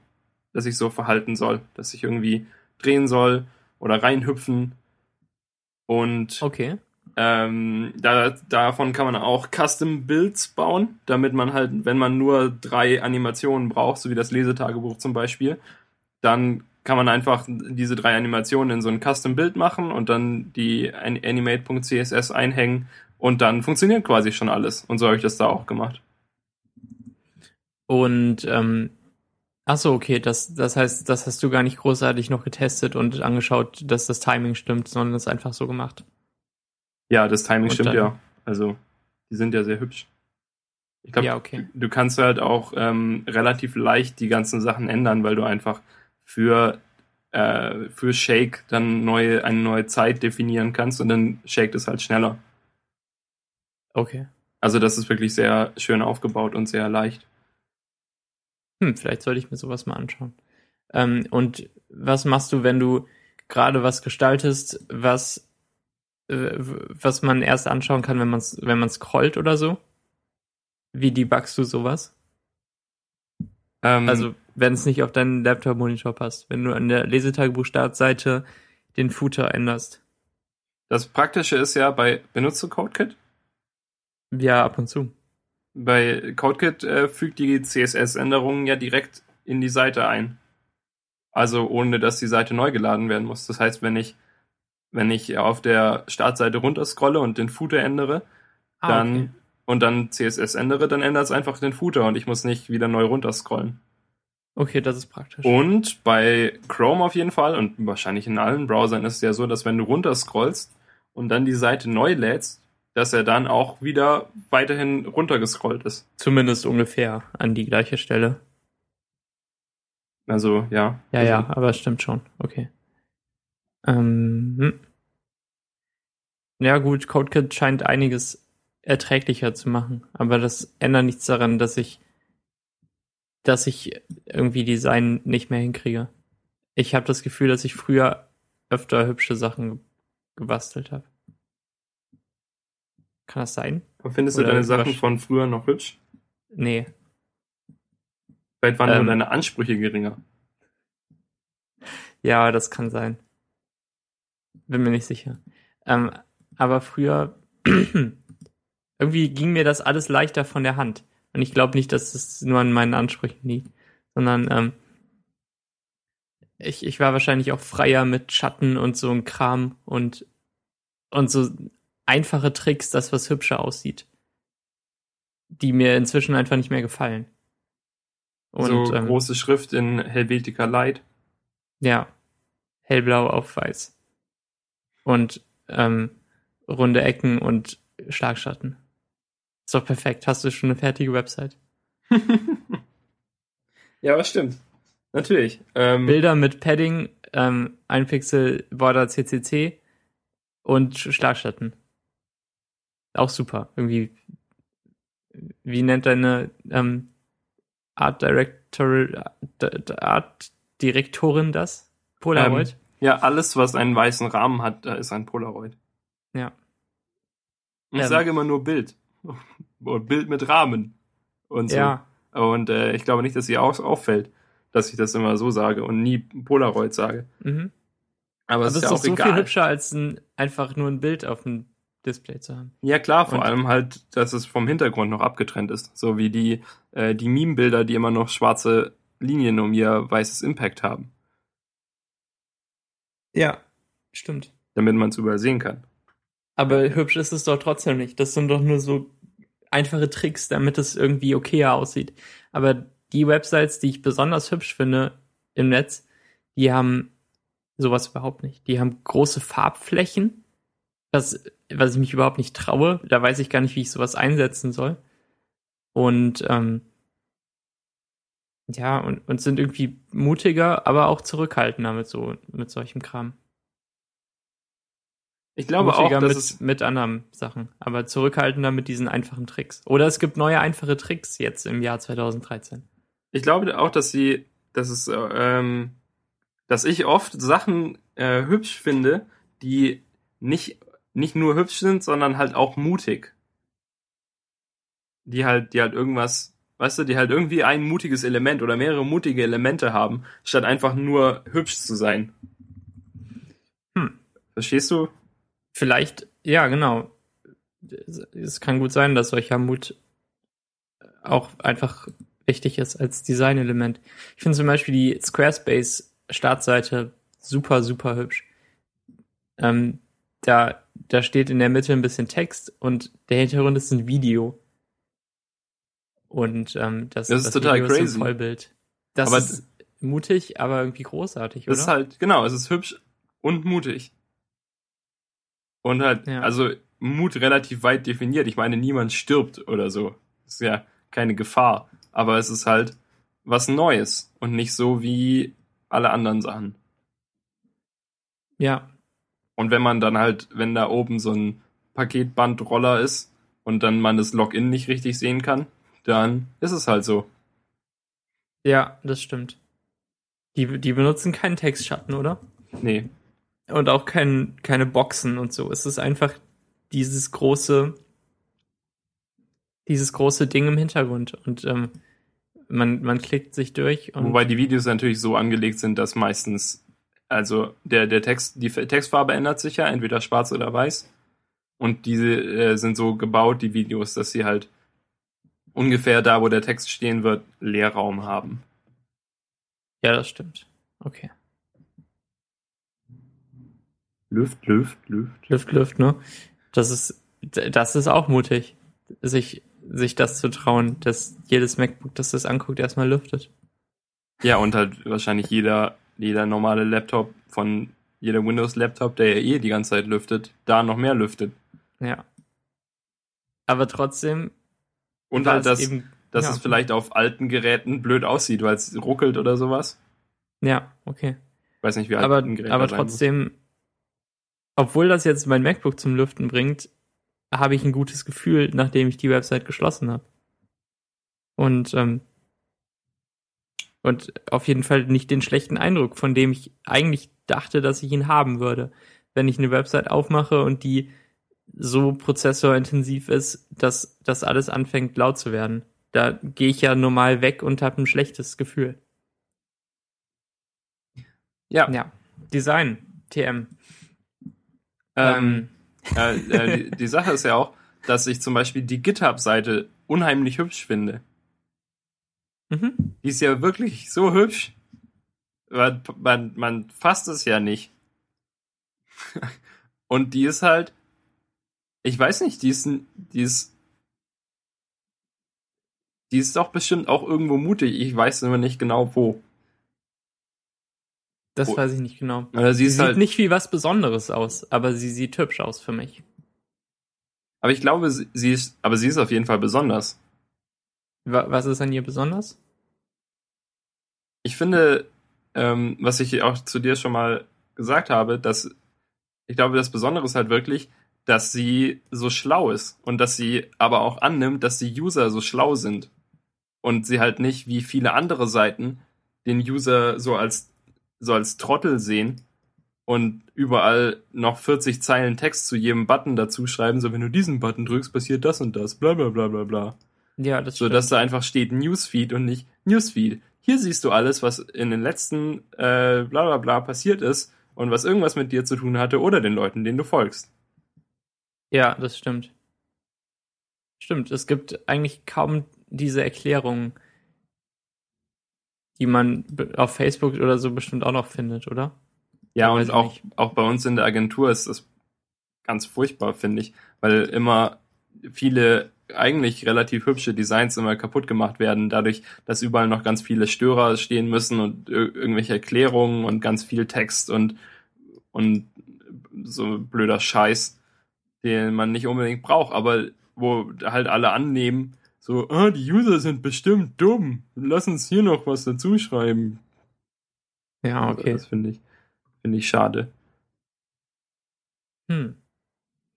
das sich so verhalten soll, dass sich irgendwie drehen soll oder reinhüpfen. Und Okay. ähm, da, davon kann man auch Custom Builds bauen, damit man halt, wenn man nur drei Animationen braucht, so wie das Lesetagebuch zum Beispiel, dann kann man einfach diese drei Animationen in so ein Custom Build machen und dann die an- animate.css einhängen und dann funktioniert quasi schon alles. Und so habe ich das da auch gemacht. Und ähm, ach so, okay, das, das heißt, das hast du gar nicht großartig noch getestet und angeschaut, dass das Timing stimmt, sondern das einfach so gemacht. Ja, das Timing Und stimmt dann- ja. Also, die sind ja sehr hübsch. Ich glaube, ja, okay. du kannst halt auch ähm, relativ leicht die ganzen Sachen ändern, weil du einfach für, äh, für Shake dann neue, eine neue Zeit definieren kannst und dann shakt es halt schneller. Okay. Also das ist wirklich sehr schön aufgebaut und sehr leicht. Hm, vielleicht sollte ich mir sowas mal anschauen. Ähm, und was machst du, wenn du gerade was gestaltest, was, äh, was man erst anschauen kann, wenn man wenn man scrollt oder so? Wie debuggst du sowas? Ähm, Also, wenn es nicht auf deinen Laptop-Monitor passt, wenn du an der Lesetagebuch-Startseite den Footer änderst. das Praktische ist ja bei, benutzt du CodeKit? Ja, ab und zu. Bei CodeKit äh, fügt die CSS-Änderungen ja direkt in die Seite ein. Also ohne dass die Seite neu geladen werden muss. Das heißt, wenn ich, wenn ich auf der Startseite runterscrolle und den Footer ändere, Ah, dann okay. Und dann CSS ändere, dann ändert es einfach den Footer und ich muss nicht wieder neu runterscrollen. Okay, das ist praktisch. Und bei Chrome auf jeden Fall und wahrscheinlich in allen Browsern ist es ja so, dass wenn du runterscrollst und dann die Seite neu lädst, dass er dann auch wieder weiterhin runtergescrollt ist. Zumindest ungefähr an die gleiche Stelle. Also ja. Ja, also, ja, aber es stimmt schon. Okay. Ähm, hm. Ja, gut, CodeKit scheint einiges erträglicher zu machen, aber das ändert nichts daran, dass ich, dass ich irgendwie Design nicht mehr hinkriege. Ich habe das Gefühl, dass ich früher öfter hübsche Sachen gebastelt habe. Kann das sein? Findest du Oder deine Sachen von früher noch hübsch? Nee. Vielleicht waren Ähm. deine Ansprüche geringer. Ja, das kann sein. Bin mir nicht sicher. Ähm, aber früher, irgendwie ging mir das alles leichter von der Hand. Und ich glaube nicht, dass es nur an meinen Ansprüchen liegt, sondern ähm, ich, ich war wahrscheinlich auch freier mit Schatten und so ein Kram und, und so einfache Tricks, dass was hübscher aussieht. Die mir inzwischen einfach nicht mehr gefallen. Und so ähm, große Schrift in Helvetica Light. Ja. Hellblau auf weiß. Und ähm, runde Ecken und Schlagschatten. Ist doch perfekt. Hast du schon eine fertige Website? ja, was stimmt. Natürlich. Ähm, Bilder mit Padding, ähm, ein Pixel Border CCC und Sch- Schlagschatten. Auch super. Irgendwie, wie nennt deine ähm, Art Director, Art Direktorin das? Polaroid? ja, alles, was einen weißen Rahmen hat, da ist ein Polaroid. Ja. Ich Ähm. sage immer nur Bild. Und Bild mit Rahmen. Und so. Ja. Und äh, ich glaube nicht, dass ihr auf, auffällt, dass ich das immer so sage und nie Polaroid sage. Mhm. Aber, Aber es es ist ist ja doch auch so egal. viel hübscher, als ein, einfach nur ein Bild auf dem Display zu haben. Ja klar, vor Und- allem halt, dass es vom Hintergrund noch abgetrennt ist. So wie die, äh, die Meme-Bilder, die immer noch schwarze Linien um ihr weißes Impact haben, Ja, stimmt. damit man es überall sehen kann. Aber hübsch ist es doch trotzdem nicht. Das sind doch nur so einfache Tricks, damit es irgendwie okayer aussieht. Aber die Websites, die ich besonders hübsch finde im Netz, die haben sowas überhaupt nicht. Die haben große Farbflächen, das, was ich mich überhaupt nicht traue. Da weiß ich gar nicht, wie ich sowas einsetzen soll. Und ähm, ja, und, und sind irgendwie mutiger, aber auch zurückhaltender mit so mit solchem Kram. Ich glaube auch, dass mit, es, mit anderen Sachen, aber zurückhaltender mit diesen einfachen Tricks. Oder es gibt neue einfache Tricks jetzt im Jahr 2013. ich glaube auch, dass sie, dass es, äh, ähm, dass ich oft Sachen äh, hübsch finde, die nicht, nicht nur hübsch sind, sondern halt auch mutig. Die halt, die halt irgendwas, weißt du, die halt irgendwie ein mutiges Element oder mehrere mutige Elemente haben, statt einfach nur hübsch zu sein. Hm. Verstehst du? Vielleicht, ja, genau. Es kann gut sein, dass solcher Mut auch einfach wichtig ist als Designelement. Ich finde zum Beispiel die Squarespace-Startseite super, super hübsch. Ähm, da, da steht in der Mitte ein bisschen Text und der Hintergrund ist ein Video. Und ähm, das, Das ist total Video ist crazy. im Vollbild. Das Aber ist mutig, aber irgendwie großartig, Das oder? ist halt, genau, es ist hübsch und mutig. Und halt, Ja. also Mut relativ weit definiert. Ich meine, niemand stirbt oder so. Das ist ja keine Gefahr. Aber es ist halt was Neues und nicht so wie alle anderen Sachen. ja, Und wenn man dann halt, wenn da oben so ein Paketbandroller ist und dann man das Login nicht richtig sehen kann, dann ist es halt so. ja, das stimmt. Die, die benutzen keinen Textschatten, oder? Nee. Und auch kein, keine Boxen und so. Es ist einfach dieses große, dieses große Ding im Hintergrund. Und ähm, man, man klickt sich durch und Wobei die Videos natürlich so angelegt sind, dass meistens, also der, der Text, die Textfarbe ändert sich ja, entweder schwarz oder weiß. Und diese äh, sind so gebaut, die Videos, dass sie halt ungefähr da, wo der Text stehen wird, Leerraum haben. ja, das stimmt. Okay. Lüft, Lüft, Lüft. Lüft, Lüft, ne? Das ist, das ist auch mutig, sich, sich das zu trauen, dass jedes MacBook, das das anguckt, erstmal lüftet. Ja, und halt wahrscheinlich jeder, jeder normale Laptop von jeder Windows-Laptop, der ja eh die ganze Zeit lüftet, da noch mehr lüftet. Ja. Aber trotzdem, Und halt, dass, eben, dass ja. es vielleicht auf alten Geräten blöd aussieht, weil es ruckelt oder sowas. ja, okay. Ich weiß nicht, wie alt aber, ein Gerät aber sein muss. Obwohl das jetzt mein MacBook zum Lüften bringt, habe ich ein gutes Gefühl, nachdem ich die Website geschlossen habe. Und, ähm, und auf jeden Fall nicht den schlechten Eindruck, von dem ich eigentlich dachte, dass ich ihn haben würde. Wenn ich eine Website aufmache und die so prozessorintensiv ist, dass das alles anfängt laut zu werden. Da gehe ich ja normal weg und habe ein schlechtes Gefühl. Ja, Ja. Design, TM. Ähm, äh, äh, die, die Sache ist ja auch, dass ich zum Beispiel die GitHub-Seite unheimlich hübsch finde. Mhm. Die ist ja wirklich so hübsch. Man, man, man fasst es ja nicht. Und die ist halt, ich weiß nicht, die ist, die ist, die ist doch bestimmt auch irgendwo mutig. Ich weiß immer nicht genau wo. Das Oh. weiß ich nicht genau. Oder sie Sie sieht halt, nicht wie was Besonderes aus, aber sie sieht hübsch aus für mich. aber ich glaube, sie ist, aber sie ist auf jeden Fall besonders. Wa- Was ist an ihr besonders? Ich finde, ähm, was ich auch zu dir schon mal gesagt habe, dass ich glaube, das Besondere ist halt wirklich, dass sie so schlau ist und dass sie aber auch annimmt, dass die User so schlau sind und sie halt nicht wie viele andere Seiten den User so als so als Trottel sehen und überall noch 40 Zeilen Text zu jedem Button dazu schreiben, so wenn du diesen Button drückst, passiert das und das, bla bla bla bla bla. Ja, das So dass da einfach steht Newsfeed und nicht Newsfeed. Hier siehst du alles, was in den letzten äh, bla bla bla passiert ist und was irgendwas mit dir zu tun hatte oder den Leuten, denen du folgst. Ja, das stimmt. Stimmt, es gibt eigentlich kaum diese Erklärungen, die man auf Facebook oder so bestimmt auch noch findet, oder? Ja, und auch, nicht. auch bei uns in der Agentur ist das ganz furchtbar, finde ich, weil immer viele eigentlich relativ hübsche Designs immer kaputt gemacht werden, dadurch, dass überall noch ganz viele Störer stehen müssen und ir irgendwelche Erklärungen und ganz viel Text und, und so blöder Scheiß, den man nicht unbedingt braucht, aber wo halt alle annehmen, so, ah, die User sind bestimmt dumm, lass uns hier noch was dazu schreiben. Ja, okay. Das finde ich, finde ich schade. Hm.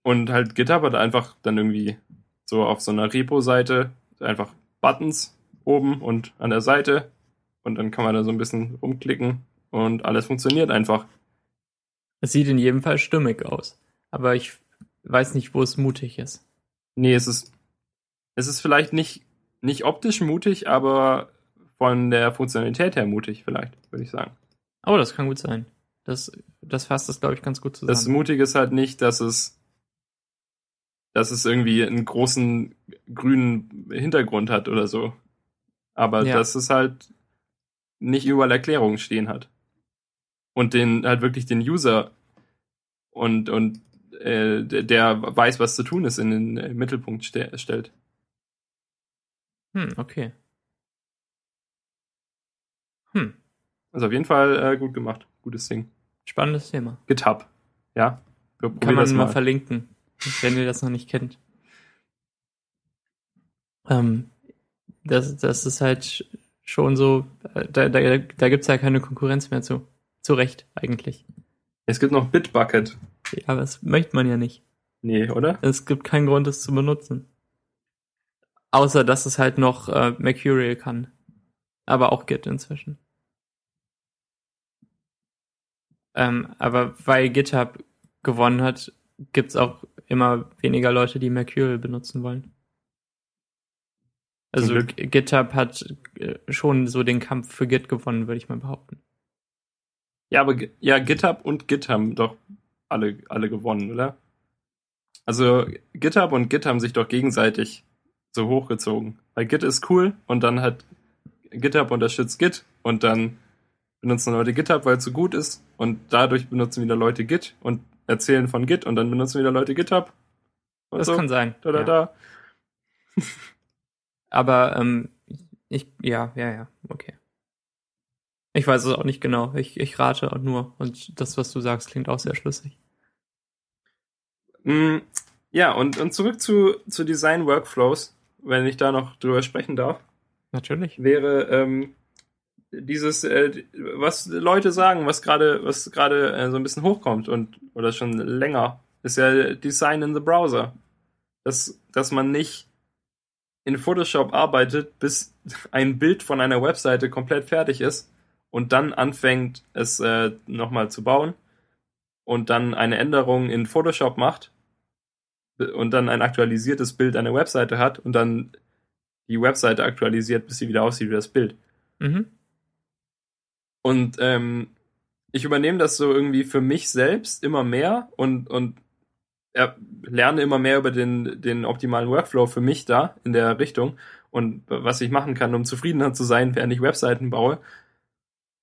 Und halt GitHub hat einfach dann irgendwie so auf so einer Repo-Seite einfach Buttons oben und an der Seite und dann kann man da so ein bisschen umklicken und alles funktioniert einfach. Es sieht in jedem Fall stimmig aus. Aber ich weiß nicht, wo es mutig ist. Nee, es ist, es ist vielleicht nicht, nicht optisch mutig, aber von der Funktionalität her mutig vielleicht, würde ich sagen. Oh, das kann gut sein. Das, das fasst das, glaube ich, ganz gut zusammen. Das Mutige ist halt nicht, dass es, dass es irgendwie einen großen grünen Hintergrund hat oder so. Aber Ja. dass es halt nicht überall Erklärungen stehen hat. Und den halt wirklich den User und, und äh, der- weiß, was zu tun ist, in den Mittelpunkt ste stellt. Hm, okay. Hm, Also auf jeden Fall äh, gut gemacht. Gutes Ding. spannendes Thema. GitHub. Ja. Kann man das mal verlinken, wenn ihr das noch nicht kennt. Ähm, das, das ist halt schon so, äh, da, da, da gibt's ja keine Konkurrenz mehr zu. Zu Recht, eigentlich. Es gibt noch Bitbucket. Ja, aber das möchte man ja nicht. Nee, oder? Es gibt keinen Grund, es zu benutzen. Außer, dass es halt noch äh, Mercurial kann. Aber auch Git inzwischen. Ähm, aber weil GitHub gewonnen hat, gibt's auch immer weniger Leute, die Mercurial benutzen wollen. Also. G- GitHub hat äh, schon so den Kampf für Git gewonnen, würde ich mal behaupten. Ja, aber ja, GitHub und Git haben doch alle, alle gewonnen, oder? Also GitHub und Git haben sich doch gegenseitig so hochgezogen. Weil Git ist cool und dann hat GitHub unterstützt Git und dann benutzen Leute GitHub, weil es so gut ist und dadurch benutzen wieder Leute Git und erzählen von Git und dann benutzen wieder Leute GitHub. Das so. kann sein. Da, da, ja. da. Aber ähm, ich, ja, ja, ja, okay. Ich weiß es auch nicht genau. Ich, ich rate auch nur. Und das, was du sagst, klingt auch sehr schlüssig. Mm, Ja, und, und zurück zu, zu Design Workflows, wenn ich da noch drüber sprechen darf. Natürlich. wäre ähm, dieses, äh, was Leute sagen, was gerade, was gerade äh, so ein bisschen hochkommt und oder schon länger, ist ja Design in the Browser. Dass, dass man nicht in Photoshop arbeitet, bis ein Bild von einer Webseite komplett fertig ist und dann anfängt, es äh, nochmal zu bauen und dann eine Änderung in Photoshop macht und dann ein aktualisiertes Bild einer Webseite hat und dann die Webseite aktualisiert, bis sie wieder aussieht wie das Bild. Mhm. Und ähm, ich übernehme das so irgendwie für mich selbst immer mehr und, und er, lerne immer mehr über den, den optimalen Workflow für mich da in der Richtung und was ich machen kann, um zufriedener zu sein, während ich Webseiten baue.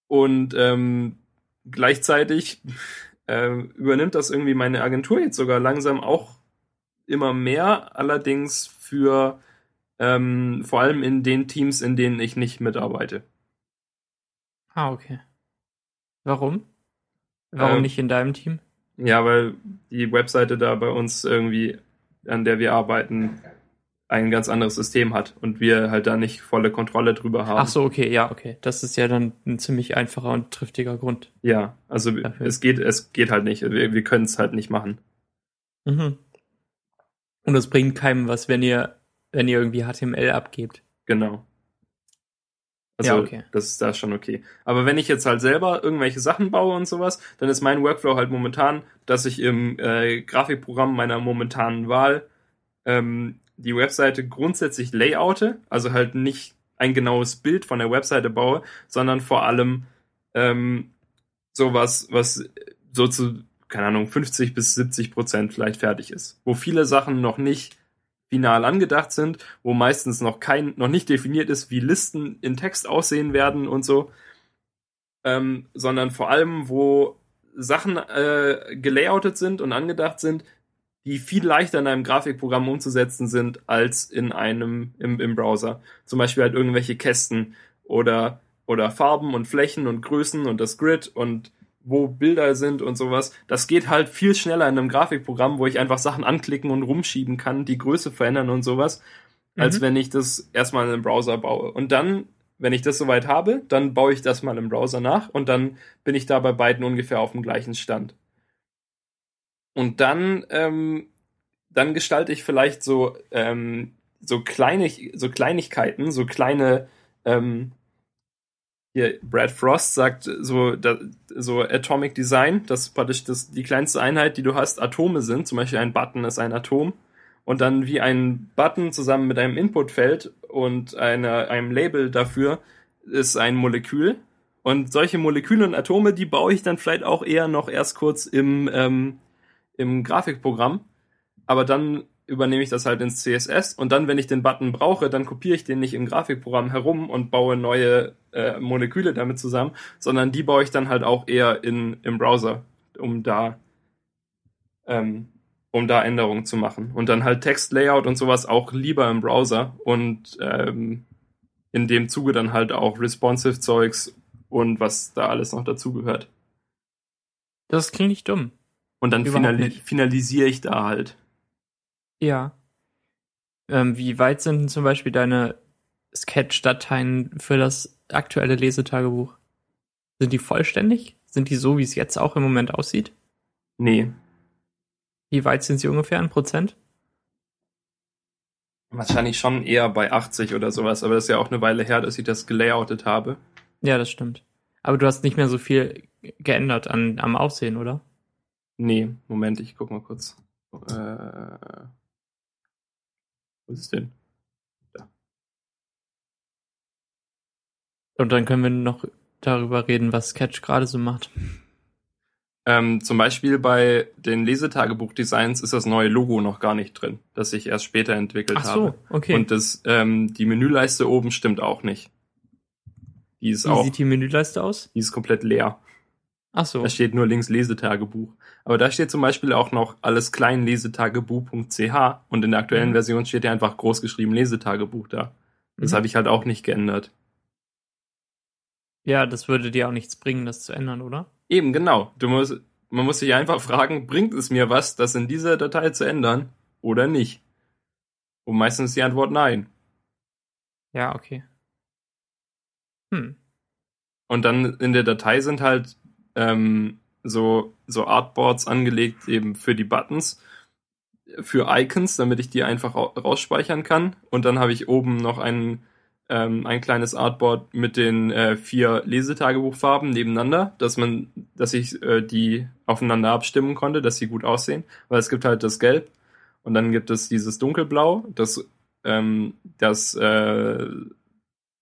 Und ähm, gleichzeitig äh, übernimmt das irgendwie meine Agentur jetzt sogar langsam auch immer mehr, allerdings für ähm, vor allem in den Teams, in denen ich nicht mitarbeite. Ah, okay. Warum? Warum Ähm, nicht in deinem Team? Ja, weil die Webseite da bei uns irgendwie, an der wir arbeiten, ein ganz anderes System hat und wir halt da nicht volle Kontrolle drüber haben. Ach so, okay, ja, okay. Das ist ja dann ein ziemlich einfacher und triftiger Grund. Ja, also Dafür. es geht, es geht halt nicht. Wir, wir können es halt nicht machen. Mhm. Und es bringt keinem was, wenn ihr, wenn ihr irgendwie HTML abgebt. Genau. Also Ja, okay. das ist da schon okay. Aber wenn ich jetzt halt selber irgendwelche Sachen baue und sowas, dann ist mein Workflow halt momentan, dass ich im äh, Grafikprogramm meiner momentanen Wahl ähm, die Webseite grundsätzlich layoute, also halt nicht ein genaues Bild von der Webseite baue, sondern vor allem ähm, sowas, was so zu, keine Ahnung, 50 bis 70 Prozent vielleicht fertig ist. Wo viele Sachen noch nicht final angedacht sind, wo meistens noch kein, noch nicht definiert ist, wie Listen in Text aussehen werden und so, ähm, sondern vor allem, wo Sachen äh, gelayoutet sind und angedacht sind, die viel leichter in einem Grafikprogramm umzusetzen sind als in einem im, im Browser. Zum Beispiel halt irgendwelche Kästen oder oder Farben und Flächen und Größen und das Grid und wo Bilder sind und sowas. Das geht halt viel schneller in einem Grafikprogramm, wo ich einfach Sachen anklicken und rumschieben kann, die Größe verändern und sowas, als Mhm. wenn ich das erstmal in einem Browser baue. Und dann, wenn ich das soweit habe, dann baue ich das mal im Browser nach und dann bin ich da bei beiden ungefähr auf dem gleichen Stand. Und dann, ähm, dann gestalte ich vielleicht so, ähm, so, kleine, so Kleinigkeiten, so kleine, ähm, hier, Brad Frost sagt so, da, so Atomic Design, dass praktisch das, die kleinste Einheit, die du hast, Atome sind. Zum Beispiel ein Button ist ein Atom. Und dann wie ein Button zusammen mit einem Inputfeld und einer, einem Label dafür ist ein Molekül. Und solche Moleküle und Atome, die baue ich dann vielleicht auch eher noch erst kurz im, ähm, im Grafikprogramm. Aber dann übernehme ich das halt ins CSS und dann, wenn ich den Button brauche, dann kopiere ich den nicht im Grafikprogramm herum und baue neue äh, Moleküle damit zusammen, sondern die baue ich dann halt auch eher in, im Browser, um da, ähm, um da Änderungen zu machen. Und dann halt Textlayout und sowas auch lieber im Browser und ähm, in dem Zuge dann halt auch responsive Zeugs und was da alles noch dazugehört. Das klingt nicht dumm. Und dann finali nicht. finalisiere ich da halt. Ja. Ähm, wie weit sind denn zum Beispiel deine Sketch-Dateien für das aktuelle Lesetagebuch? Sind die vollständig? Sind die so, wie es jetzt auch im Moment aussieht? Nee, Wie weit sind sie ungefähr in Prozent? Wahrscheinlich schon eher bei 80 oder sowas, aber das ist ja auch eine Weile her, dass ich das gelayoutet habe. Ja, das stimmt. Aber du hast nicht mehr so viel geändert an, am Aussehen, oder? Nee, Moment, ich guck mal kurz. Äh, wo ist es denn? Und dann können wir noch darüber reden, was Sketch gerade so macht. Ähm, zum Beispiel bei den Lesetagebuch-Designs ist das neue Logo noch gar nicht drin, das ich erst später entwickelt Ach so, habe. okay. Und das, ähm, die Menüleiste oben stimmt auch nicht. Die ist wie auch, sieht die Menüleiste aus? die ist komplett leer. Ach so. Da steht nur links Lesetagebuch. Aber da steht zum Beispiel auch noch alles klein lesetagebuch.ch und in der aktuellen Mhm. Version steht ja einfach groß geschrieben Lesetagebuch da. Das Mhm. habe ich halt auch nicht geändert. Ja, das würde dir auch nichts bringen, das zu ändern, oder? Eben, genau. Du musst, man muss sich einfach fragen, bringt es mir was, das in dieser Datei zu ändern oder nicht? Und meistens ist die Antwort nein. Ja, okay. Hm. Und dann in der Datei sind halt ähm, so, so Artboards angelegt eben für die Buttons, für Icons, damit ich die einfach ra- rausspeichern kann. Und dann habe ich oben noch ein, ähm, ein kleines Artboard mit den äh, vier Lesetagebuchfarben nebeneinander, dass man, dass ich äh, die aufeinander abstimmen konnte, dass sie gut aussehen. Weil es gibt halt das Gelb und dann gibt es dieses Dunkelblau, das, ähm, das äh,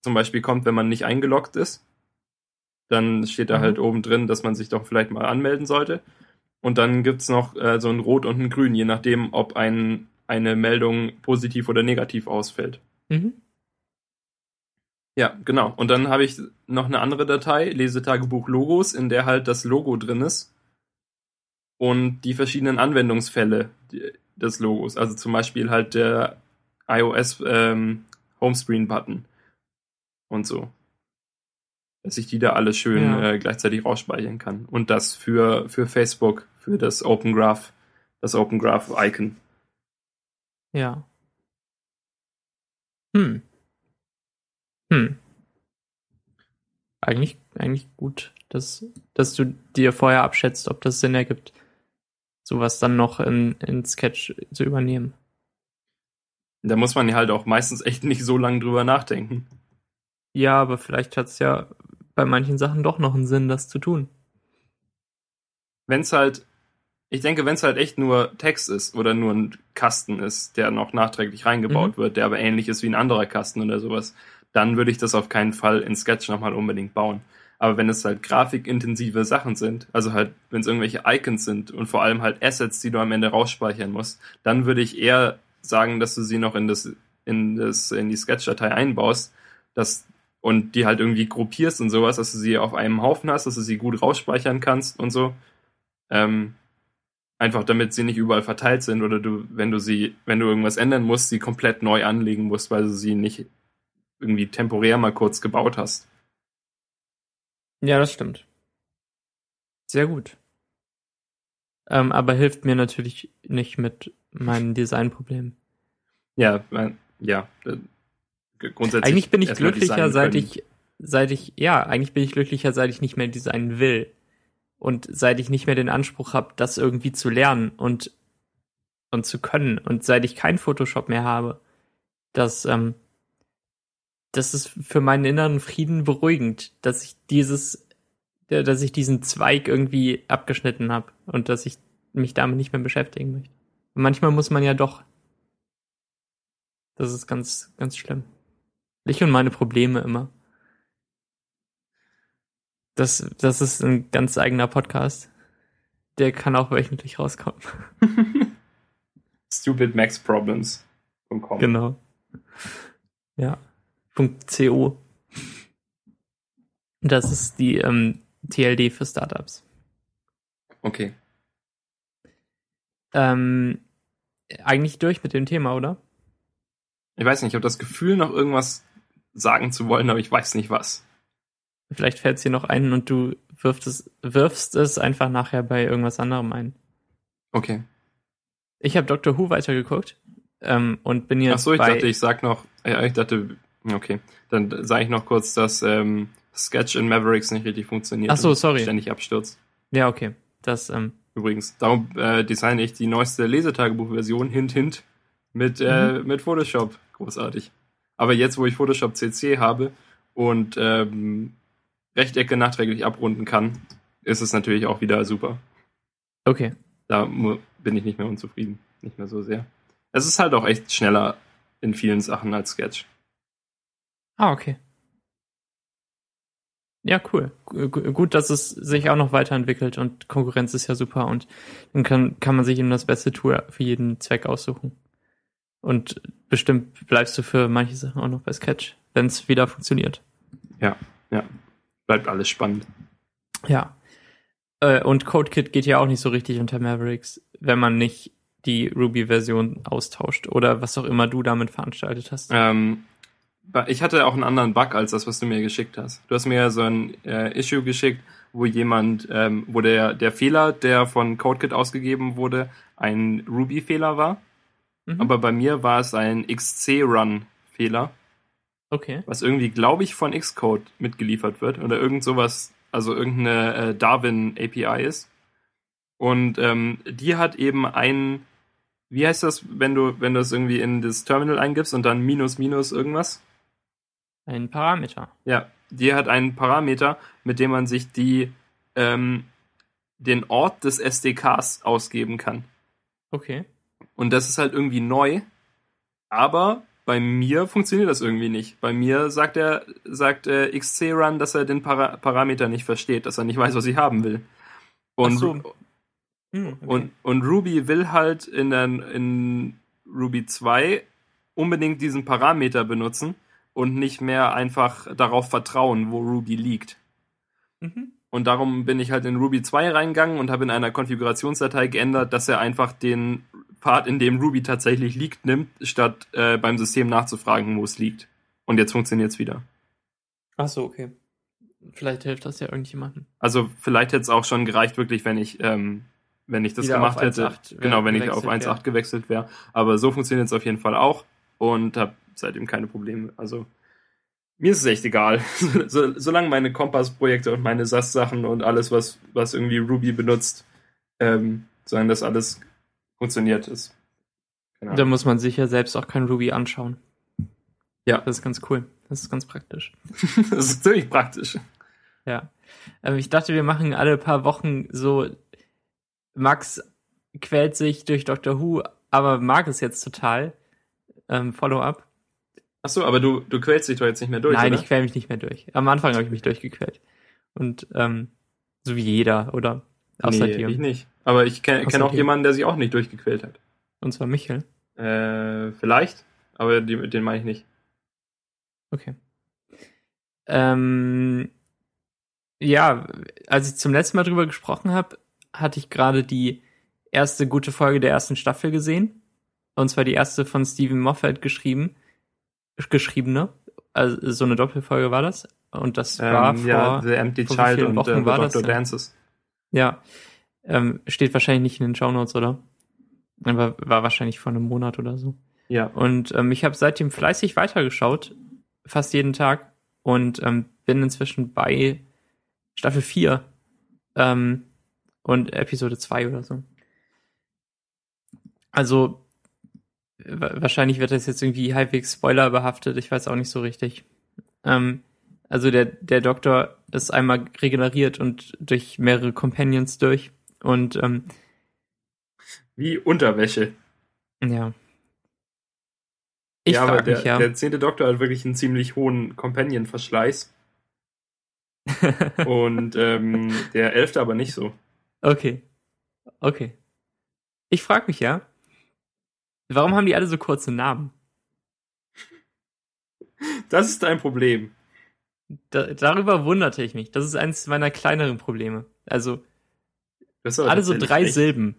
zum Beispiel kommt, wenn man nicht eingeloggt ist. Dann steht da Mhm. halt oben drin, dass man sich doch vielleicht mal anmelden sollte. Und dann gibt's noch äh, so ein Rot und ein Grün, je nachdem, ob ein, eine Meldung positiv oder negativ ausfällt. Mhm. Ja, genau. Und dann habe ich noch eine andere Datei, Lesetagebuch Logos, in der halt das Logo drin ist. Und die verschiedenen Anwendungsfälle des Logos. Also zum Beispiel halt der iOS ähm, Homescreen-Button und so. Dass ich die da alle schön Ja. äh, gleichzeitig rausspeichern kann. Und das für, für Facebook, für das Open Graph, das Open Graph Icon. Ja. Hm. Hm. Eigentlich, eigentlich gut, dass, dass du dir vorher abschätzt, ob das Sinn ergibt, sowas dann noch in, in Sketch zu übernehmen. Da muss man ja halt auch meistens echt nicht so lange drüber nachdenken. Ja, aber vielleicht hat es ja bei manchen Sachen doch noch einen Sinn, das zu tun. Wenn es halt, ich denke, wenn es halt echt nur Text ist oder nur ein Kasten ist, der noch nachträglich reingebaut Mhm. wird, der aber ähnlich ist wie ein anderer Kasten oder sowas, dann würde ich das auf keinen Fall in Sketch nochmal unbedingt bauen. Aber wenn es halt grafikintensive Sachen sind, also halt, wenn es irgendwelche Icons sind und vor allem halt Assets, die du am Ende rausspeichern musst, dann würde ich eher sagen, dass du sie noch in das, in das, in die Sketch-Datei einbaust, dass, und die halt irgendwie gruppierst und sowas, dass du sie auf einem Haufen hast, dass du sie gut rausspeichern kannst und so. Ähm, einfach damit sie nicht überall verteilt sind oder du, wenn du sie, wenn du irgendwas ändern musst, sie komplett neu anlegen musst, weil du sie nicht irgendwie temporär mal kurz gebaut hast. Ja, das stimmt. Sehr gut. Ähm, aber hilft mir natürlich nicht mit meinen Designproblemen. Ja, ja. Grundsätzlich. Eigentlich bin ich glücklicher, seit ich, seit ich, ja, eigentlich bin ich glücklicher, seit ich nicht mehr designen will. Und seit ich nicht mehr den Anspruch habe, das irgendwie zu lernen und, und zu können. Und seit ich kein Photoshop mehr habe. Das, ähm, das ist für meinen inneren Frieden beruhigend, dass ich dieses, äh, dass ich diesen Zweig irgendwie abgeschnitten habe und dass ich mich damit nicht mehr beschäftigen möchte. Und manchmal muss man ja doch. Das ist ganz, ganz schlimm. Ich und meine Probleme immer. Das, das ist ein ganz eigener Podcast. Der kann auch wöchentlich rauskommen. Stupidmaxproblems.com. Genau. Ja. .co. Das ist die ähm, TLD für Startups. Okay. Ähm, eigentlich durch mit dem Thema, oder? Ich weiß nicht, ich habe das Gefühl, noch irgendwas sagen zu wollen, aber ich weiß nicht was. Vielleicht fällt es dir noch ein und du wirfst es, wirfst es einfach nachher bei irgendwas anderem ein. Okay. Ich habe Doctor Who weitergeguckt ähm, und bin jetzt Ach so, ich dachte, ich sag noch, ja, ich dachte, okay, dann sage ich noch kurz, dass ähm, Sketch in Mavericks nicht richtig funktioniert. Ach so, und sorry. Ständig abstürzt. ja okay. Das ähm, Übrigens, darum äh, designe ich die neueste Lesetagebuch-Version, hint, hint, mit, äh, Mhm. mit Photoshop. Großartig. Aber jetzt, wo ich Photoshop CC habe und ähm, Rechtecke nachträglich abrunden kann, ist es natürlich auch wieder super. okay. Da bin ich nicht mehr unzufrieden. Nicht mehr so sehr. Es ist halt auch echt schneller in vielen Sachen als Sketch. Ah okay. Ja cool. Gu- Gut, dass es sich auch noch weiterentwickelt und Konkurrenz ist ja super und dann kann kann man sich eben das beste Tool für jeden Zweck aussuchen. Und bestimmt bleibst du für manche Sachen auch noch bei Sketch, wenn es wieder funktioniert. Bleibt alles spannend. Ja. Äh, und CodeKit geht ja auch nicht so richtig unter Mavericks, wenn man nicht die Ruby-Version austauscht oder was auch immer du damit veranstaltet hast. Ähm, ich hatte auch einen anderen Bug als das, was du mir geschickt hast. Du hast mir ja so ein äh, Issue geschickt, wo jemand, ähm, wo der, der Fehler, der von CodeKit ausgegeben wurde, ein Ruby-Fehler war. Mhm. Aber bei mir war es ein XC-Run-Fehler, okay. was irgendwie, glaube ich, von Xcode mitgeliefert wird oder irgend sowas, also irgendeine äh, Darwin-API ist. Und ähm, die hat eben ein, wie heißt das, wenn du, wenn du es irgendwie in das Terminal eingibst und dann minus minus irgendwas? Ein Parameter. Ja, die hat einen Parameter, mit dem man sich die, ähm, den Ort des SDKs ausgeben kann. Okay. Und das ist halt irgendwie neu. Aber bei mir funktioniert das irgendwie nicht. Bei mir sagt er, sagt äh, XC-Run, dass er den Para Parameter nicht versteht, dass er nicht weiß, was ich haben will. Und, so. Hm, okay. und, und Ruby will halt in, der, in Ruby 2 unbedingt diesen Parameter benutzen und nicht mehr einfach darauf vertrauen, wo Ruby liegt. mhm. Und darum bin ich halt in Ruby 2 reingegangen und habe in einer Konfigurationsdatei geändert, dass er einfach den Part, in dem Ruby tatsächlich liegt, nimmt, statt äh, beim System nachzufragen, wo es liegt. Und jetzt funktioniert es wieder. Ach so, okay. Vielleicht hilft das ja irgendjemandem. Also vielleicht hätte es auch schon gereicht, wirklich, wenn ich, ähm, wenn ich das Wieder gemacht hätte. 1.8 Genau, wenn ich auf gewechselt 1.8 wär. gewechselt wäre. Aber so funktioniert es auf jeden Fall auch und habe seitdem keine Probleme. Also mir ist es echt egal. so, solange meine Kompass-Projekte und meine SAS-Sachen und alles, was, was irgendwie Ruby benutzt, ähm, solange das alles funktioniert ist. Keine Da muss man sich ja selbst auch kein Ruby anschauen. Ja. Das ist ganz cool. Das ist ganz praktisch. das ist ziemlich praktisch. Ja. Ähm, ich dachte, wir machen alle paar Wochen so, Max quält sich durch Doctor Who, aber mag es jetzt total. Ähm, Follow-up. Ach so, aber du, du quälst dich doch jetzt nicht mehr durch, Nein, oder? ich quäl mich nicht mehr durch. Am Anfang habe ich mich durchgequält. Und ähm, so wie jeder, oder? Außer nee, dir. ich nicht. Aber ich kenne kenn auch dir. jemanden, der sich auch nicht durchgequält hat. Und zwar Michael. Äh, vielleicht, aber die, den meine ich nicht. Okay. Ähm, ja, als ich zum letzten Mal drüber gesprochen habe, hatte ich gerade die erste gute Folge der ersten Staffel gesehen. Und zwar die erste von Stephen Moffat geschrieben, geschriebene. Also so eine Doppelfolge war das. Und das war Ähm, vor, ja, The Empty Child und Wochen äh, war das Doctor denn? Dances. Ja, ähm, steht wahrscheinlich nicht in den Shownotes, oder? Aber war wahrscheinlich vor einem Monat oder so. Ja. Und ähm, ich habe seitdem fleißig weitergeschaut, fast jeden Tag. Und ähm, bin inzwischen bei Staffel 4 ähm, und Episode 2 oder so. Also, wa- wahrscheinlich wird das jetzt irgendwie halbwegs spoilerbehaftet, ich weiß auch nicht so richtig. Ähm, also der, der Doktor ist einmal regeneriert und durch mehrere Companions durch. Und ähm, Wie Unterwäsche. ja. Ich ja, aber der, mich ja. der zehnte Doktor hat wirklich einen ziemlich hohen Companion-Verschleiß. und ähm, der elfte aber nicht so. Okay. Okay. Ich frage mich ja, warum haben die alle so kurze Namen? Das ist dein Problem. Da, darüber wunderte ich mich. Das ist eines meiner kleineren Probleme. Also Das alle so drei recht. Silben.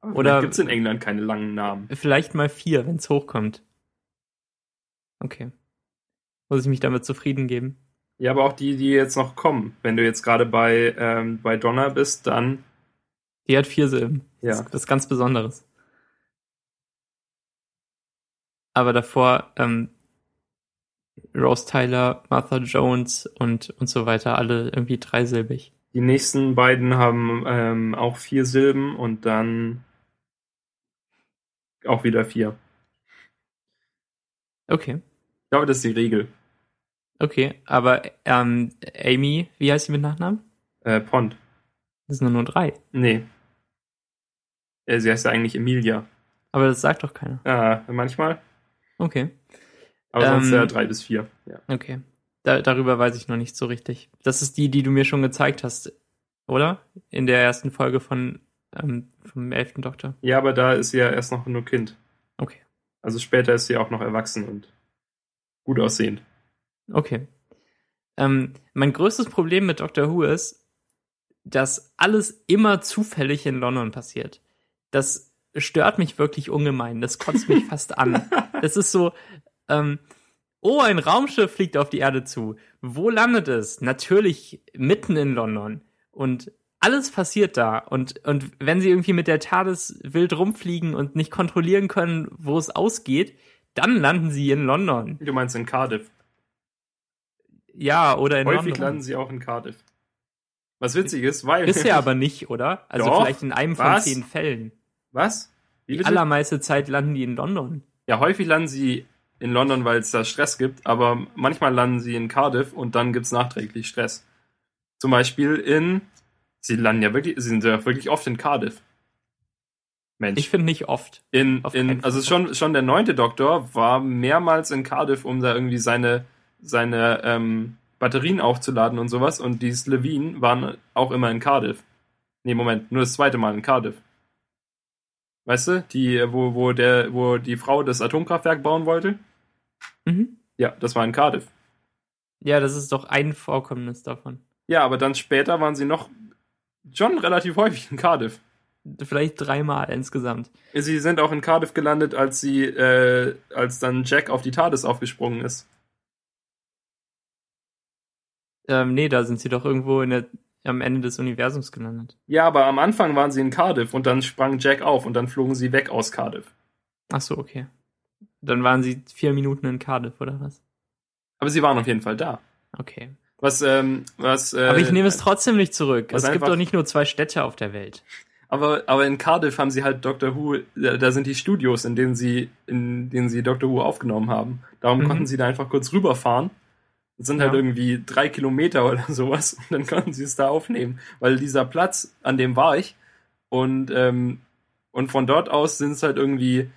Aber oder- gibt es in England keine langen Namen. Vielleicht mal vier, wenn es hochkommt. Okay. Muss ich mich damit zufrieden geben? Ja, aber auch die, die jetzt noch kommen. Wenn du jetzt gerade bei, ähm, bei Donna bist, dann Die hat vier Silben. Ja. Das ist was ganz Besonderes. Aber davor ähm, Rose Tyler, Martha Jones und, und so weiter, alle irgendwie dreisilbig. die nächsten beiden haben ähm, auch vier Silben und dann auch wieder vier. Okay. Ich glaube, das ist die Regel. Okay, aber ähm, Amy, wie heißt sie mit Nachnamen? Äh, Pond. Das sind nur drei. Nee. Äh, sie heißt ja eigentlich Emilia. Aber das sagt doch keiner. Ja, manchmal. Okay, Aber sonst Ähm, ja drei bis vier. Ja. okay. Da, darüber weiß ich noch nicht so richtig. Das ist die, die du mir schon gezeigt hast, oder? In der ersten Folge von ähm, vom elften Doktor. ja, aber da ist sie ja erst noch nur Kind. Okay. Also später ist sie auch noch erwachsen und gut aussehend. Okay. Ähm, mein größtes Problem mit Doctor Who ist, dass alles immer zufällig in London passiert. Das stört mich wirklich ungemein. Das kotzt mich fast an. Das ist so, ähm, oh, ein Raumschiff fliegt auf die Erde zu. Wo landet es? Natürlich mitten in London. Und alles passiert da. Und, und wenn sie irgendwie mit der TARDIS wild rumfliegen und nicht kontrollieren können, wo es ausgeht, dann landen sie in London. Du meinst in Cardiff. Ja, oder in Häufig London. landen sie auch in Cardiff. Was witzig ist, weil. Bisher aber nicht, oder? Also Doch. vielleicht in einem von Was? zehn Fällen. Was? Wie Die bitte? allermeiste Zeit landen die in London. Ja, häufig landen sie in London, weil es da Stress gibt, aber manchmal landen sie in Cardiff und dann gibt's nachträglich Stress. Zum Beispiel in. Sie landen ja wirklich, sie sind ja wirklich oft in Cardiff. Mensch. Ich finde nicht oft. in, auf in, also schon, schon der neunte Doktor war mehrmals in Cardiff, um da irgendwie seine, seine ähm, Batterien aufzuladen und sowas. Und die Slevin waren auch immer in Cardiff. Nee, Moment, nur das zweite Mal in Cardiff. Weißt du, die, wo, wo der, wo die Frau das Atomkraftwerk bauen wollte? Mhm. Ja, das war in Cardiff. Ja, das ist doch ein Vorkommnis davon. Ja, aber dann später waren sie noch schon relativ häufig in Cardiff. Vielleicht dreimal insgesamt. Sie sind auch in Cardiff gelandet, als sie, äh, als dann Jack auf die TARDIS aufgesprungen ist. Ähm, nee, da sind sie doch irgendwo in der, am Ende des Universums gelandet. Ja, aber am Anfang waren sie in Cardiff und dann sprang Jack auf und dann flogen sie weg aus Cardiff. Ach so, okay. Dann waren sie vier Minuten in Cardiff, oder was? Aber sie waren auf jeden Fall da. Okay. Was, ähm, was, äh, Aber ich nehme es trotzdem nicht zurück. Es gibt doch nicht nur zwei Städte auf der Welt. Aber, aber in Cardiff haben sie halt Doctor Who, da, da sind die Studios, in denen sie, in denen sie Doctor Who aufgenommen haben. Darum Mhm. konnten sie da einfach kurz rüberfahren. Das sind halt Ja. irgendwie drei Kilometer oder sowas und dann konnten sie es da aufnehmen. Weil dieser Platz, an dem war ich und, ähm, und von dort aus sind es halt irgendwie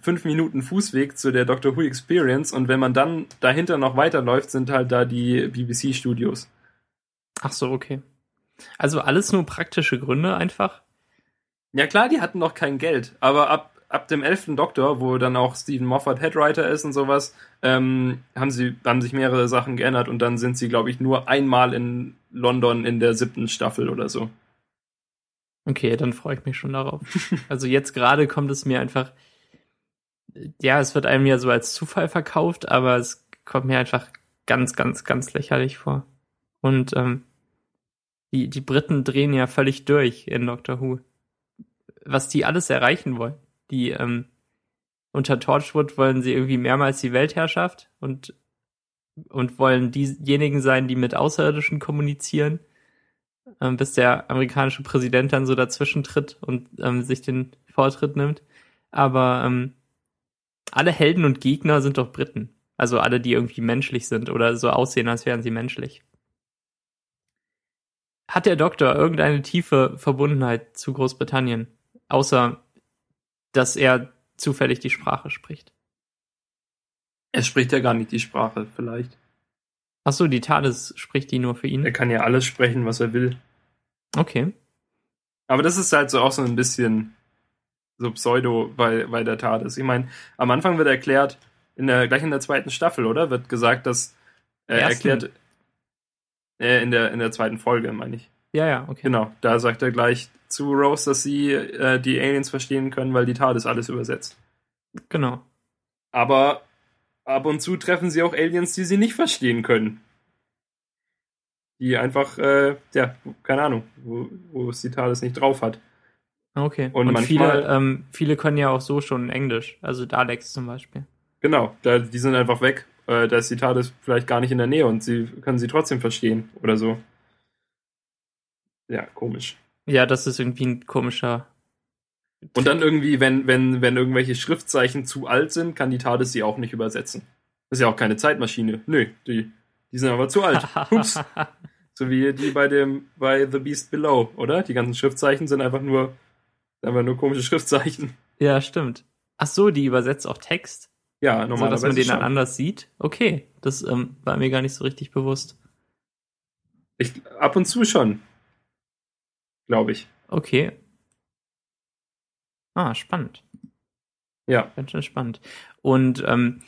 fünf Minuten Fußweg zu der Doctor Who Experience und wenn man dann dahinter noch weiterläuft, sind halt da die BBC-Studios. Ach so, okay. Also alles nur praktische Gründe einfach. Ja klar, die hatten noch kein Geld, aber ab, ab dem elften Doktor, wo dann auch Stephen Moffat Headwriter ist und sowas, ähm, haben sie haben sich mehrere Sachen geändert und dann sind sie, glaube ich, nur einmal in London in der siebten Staffel oder so. Okay, dann freue ich mich schon darauf. also jetzt gerade kommt es mir einfach, ja, es wird einem ja so als Zufall verkauft, aber es kommt mir einfach ganz, ganz, ganz lächerlich vor. Und ähm, die, die Briten drehen ja völlig durch in Doctor Who. Was die alles erreichen wollen. Die ähm, unter Torchwood wollen sie irgendwie mehrmals die Weltherrschaft und, und wollen diejenigen sein, die mit Außerirdischen kommunizieren ähm, bis der amerikanische Präsident dann so dazwischen tritt und ähm, sich den Vortritt nimmt. Aber ähm, alle Helden und Gegner sind doch Briten. Also alle, die irgendwie menschlich sind oder so aussehen, als wären sie menschlich. Hat der Doktor irgendeine tiefe Verbundenheit zu Großbritannien? Außer, dass er zufällig die Sprache spricht. Er spricht ja gar nicht die Sprache, vielleicht. Ach so, die TARDIS spricht die nur für Er ihn? kann ja alles sprechen, was er will. Okay. Aber das ist halt so auch so ein bisschen so Pseudo bei, bei der TARDIS. Ich meine, am Anfang wird erklärt, in der, gleich in der zweiten Staffel, oder? Wird gesagt, dass äh, erklärt äh, in der in der zweiten Folge, meine ich. Ja, ja, okay. Genau, da sagt er gleich zu Rose, dass sie äh, die Aliens verstehen können, weil die TARDIS alles übersetzt. Genau. Aber ab und zu treffen sie auch Aliens, die sie nicht verstehen können. Die einfach, äh, ja, keine Ahnung, wo, wo es die TARDIS nicht drauf hat. Okay. Und Und, manchmal- viele, ähm, viele können ja auch so schon Englisch, also Daleks zum Beispiel. Genau, da, die sind einfach weg. Äh, da ist die TARDIS vielleicht gar nicht in der Nähe und sie können sie trotzdem verstehen oder so. Ja, komisch. Ja, das ist irgendwie ein komischer. Und dann irgendwie, wenn, wenn, wenn irgendwelche Schriftzeichen zu alt sind, kann die TARDIS sie auch nicht übersetzen. Das ist ja auch keine Zeitmaschine. Nö, die, die sind aber zu alt. Ups. So wie die bei dem, bei The Beast Below, oder? Die ganzen Schriftzeichen sind einfach nur, einfach nur komische Schriftzeichen. ja, stimmt. Ach so, die übersetzt auch Text, Ja, so dass normalerweise man den schon. dann anders sieht. Okay, das ähm, war mir gar nicht so richtig bewusst. Ich, ab und zu schon. Glaube ich. Okay. Ah, spannend. Ja. Ganz schön spannend. Und ähm,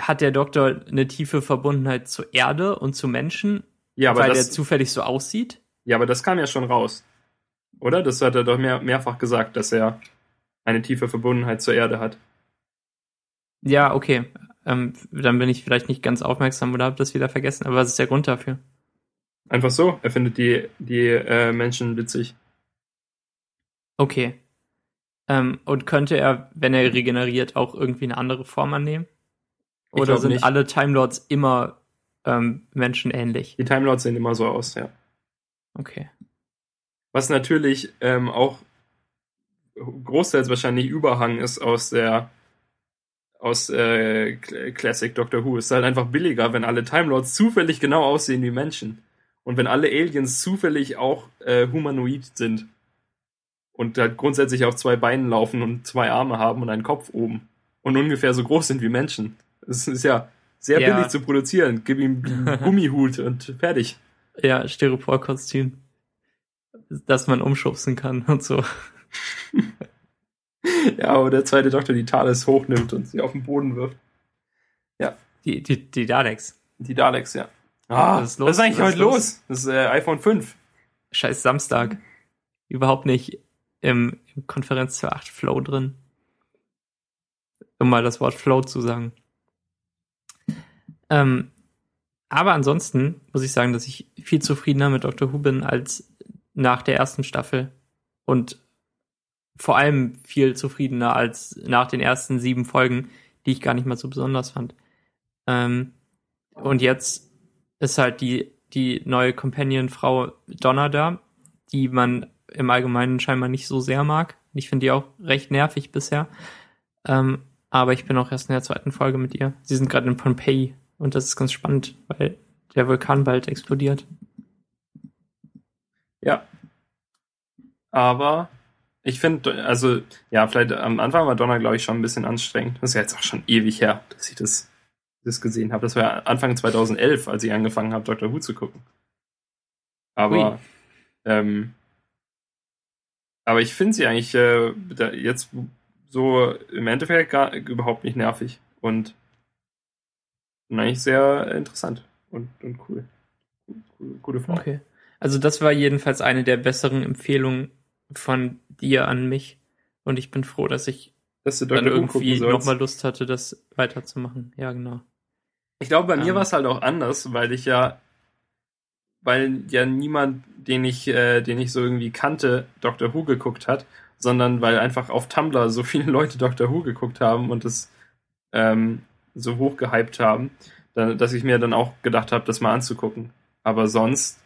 hat der Doktor eine tiefe Verbundenheit zur Erde und zu Menschen, Ja, weil das, der zufällig so aussieht? Ja, aber das kam ja schon raus. Oder? Das hat er doch mehr, mehrfach gesagt, dass er eine tiefe Verbundenheit zur Erde hat. Ja, okay. Ähm, dann bin ich vielleicht nicht ganz aufmerksam oder habe das wieder vergessen. Aber was ist der Grund dafür? Einfach so. Er findet die, die äh, Menschen witzig. Okay. Ähm, und könnte er, wenn er regeneriert, auch irgendwie eine andere Form annehmen? Oder sind nicht. alle Time Lords immer ähm, menschenähnlich? Die Time Lords sehen immer so aus, ja. Okay. Was natürlich ähm, auch großteils wahrscheinlich Überhang ist aus der aus äh, Cl- Classic Doctor Who. Es ist halt einfach billiger, wenn alle Time Lords zufällig genau aussehen wie Menschen. Und wenn alle Aliens zufällig auch äh, humanoid sind. Und halt grundsätzlich auf zwei Beinen laufen und zwei Arme haben und einen Kopf oben. Und ungefähr so groß sind wie Menschen. Das ist ja sehr Ja. billig zu produzieren. Gib ihm einen Gummihut und fertig. Ja, Styropor-Kostüm. Dass man umschubsen kann und so. Ja, aber der zweite Doktor die Thales hochnimmt und sie auf den Boden wirft. Die, die, die Daleks. Die Daleks, ja. Ah, Was ist was ist, los? eigentlich Was heute los? los? Das ist äh, iPhone 5. Scheiß Samstag. Überhaupt nicht im, im Konferenz für 8 Flow drin. Um mal das Wort Flow zu sagen. Ähm, aber ansonsten muss ich sagen, dass ich viel zufriedener mit Dr. Who bin als nach der ersten Staffel. Und vor allem viel zufriedener als nach den ersten sieben Folgen, die ich gar nicht mal so besonders fand. Ähm, und jetzt ist halt die, die neue Companion-Frau Donna da, die man im Allgemeinen scheinbar nicht so sehr mag. Ich finde die auch recht nervig bisher. Ähm, aber ich bin auch erst in der zweiten Folge mit ihr. Sie sind gerade in Pompeii und das ist ganz spannend, weil der Vulkan bald explodiert. Ja. Aber ich finde, also, ja, vielleicht am Anfang war Donner, glaube ich, schon ein bisschen anstrengend. Das ist ja jetzt auch schon ewig her, dass ich das, das gesehen habe. Das war Anfang 2011, als ich angefangen habe, Dr. Who zu gucken. Aber, ähm, aber ich finde sie eigentlich äh, jetzt so im Endeffekt gar, überhaupt nicht nervig und, und eigentlich sehr interessant und, und cool. Gute Frau. Okay. Also das war jedenfalls eine der besseren Empfehlungen von dir an mich. Und ich bin froh, dass ich dass du dann irgendwie nochmal Lust hatte, das weiterzumachen. Ja, genau. Ich glaube, bei ähm, mir war es halt auch anders, weil ich ja, weil ja niemand, den ich, äh, den ich so irgendwie kannte, Doctor Who geguckt hat, sondern weil einfach auf Tumblr so viele Leute Doctor Who geguckt haben und es ähm, so hoch gehypt haben, dass ich mir dann auch gedacht habe, das mal anzugucken. Aber sonst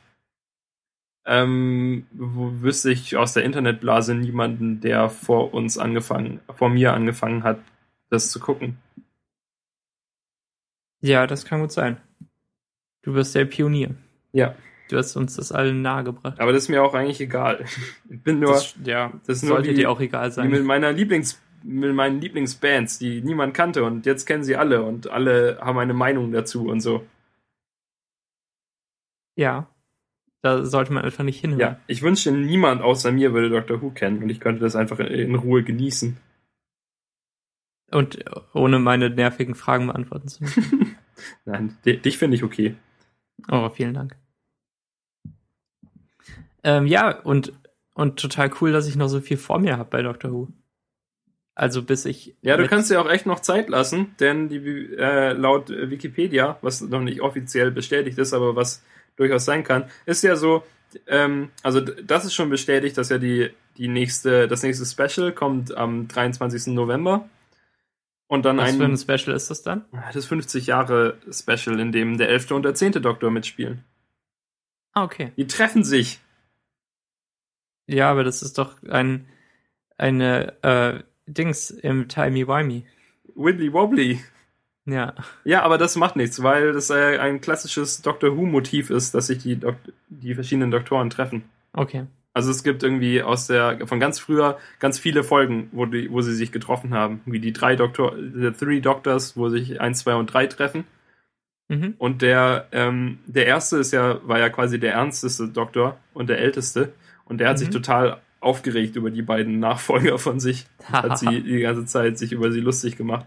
ähm, wüsste ich aus der Internetblase niemanden, der vor uns angefangen, vor mir angefangen hat, das zu gucken. Ja, das kann gut sein. Du wirst der Pionier. Ja. Du hast uns das allen nahegebracht. Aber das ist mir auch eigentlich egal. Ich bin nur. Das, ja, das sollte wie, dir auch egal sein. Mit meiner Lieblings, mit meinen Lieblingsbands, die niemand kannte und jetzt kennen sie alle und alle haben eine Meinung dazu und so. Ja. Da sollte man einfach nicht hinhören. Ja, ich wünschte, niemand außer mir würde Doctor Who kennen und ich könnte das einfach in Ruhe genießen. Und ohne meine nervigen Fragen beantworten zu müssen. Nein, dich finde ich okay. Oh, vielen Dank. Ähm, ja, und, und total cool, dass ich noch so viel vor mir habe bei Doctor Who. Also bis ich. Ja, du kannst dir auch echt noch Zeit lassen, denn die äh, laut Wikipedia, was noch nicht offiziell bestätigt ist, aber was durchaus sein kann, ist ja so, ähm, also das ist schon bestätigt, dass ja die, die nächste, das nächste Special kommt am 23. November. Und dann Was ein, für ein Special ist das dann? Das 50 Jahre Special, in dem der 11. und der 10. Doktor mitspielen. Ah, okay. Die treffen sich. Ja, aber das ist doch ein eine äh, Dings im Timey Wimey. Wibbly Wobbly. Ja. Ja, aber das macht nichts, weil das äh, ein klassisches Doctor Who-Motiv ist, dass sich die, Dok die verschiedenen Doktoren treffen. Okay. Also es gibt irgendwie aus der, von ganz früher, ganz viele Folgen, wo, die, wo sie sich getroffen haben. Wie die drei Doktor, the Three Doctors, wo sich eins, zwei und drei treffen. Mhm. Und der, ähm, der erste ist ja, war ja quasi der ernsteste Doktor und der älteste. Und der hat mhm. sich total aufgeregt über die beiden Nachfolger von sich. hat sie die ganze Zeit sich über sie lustig gemacht.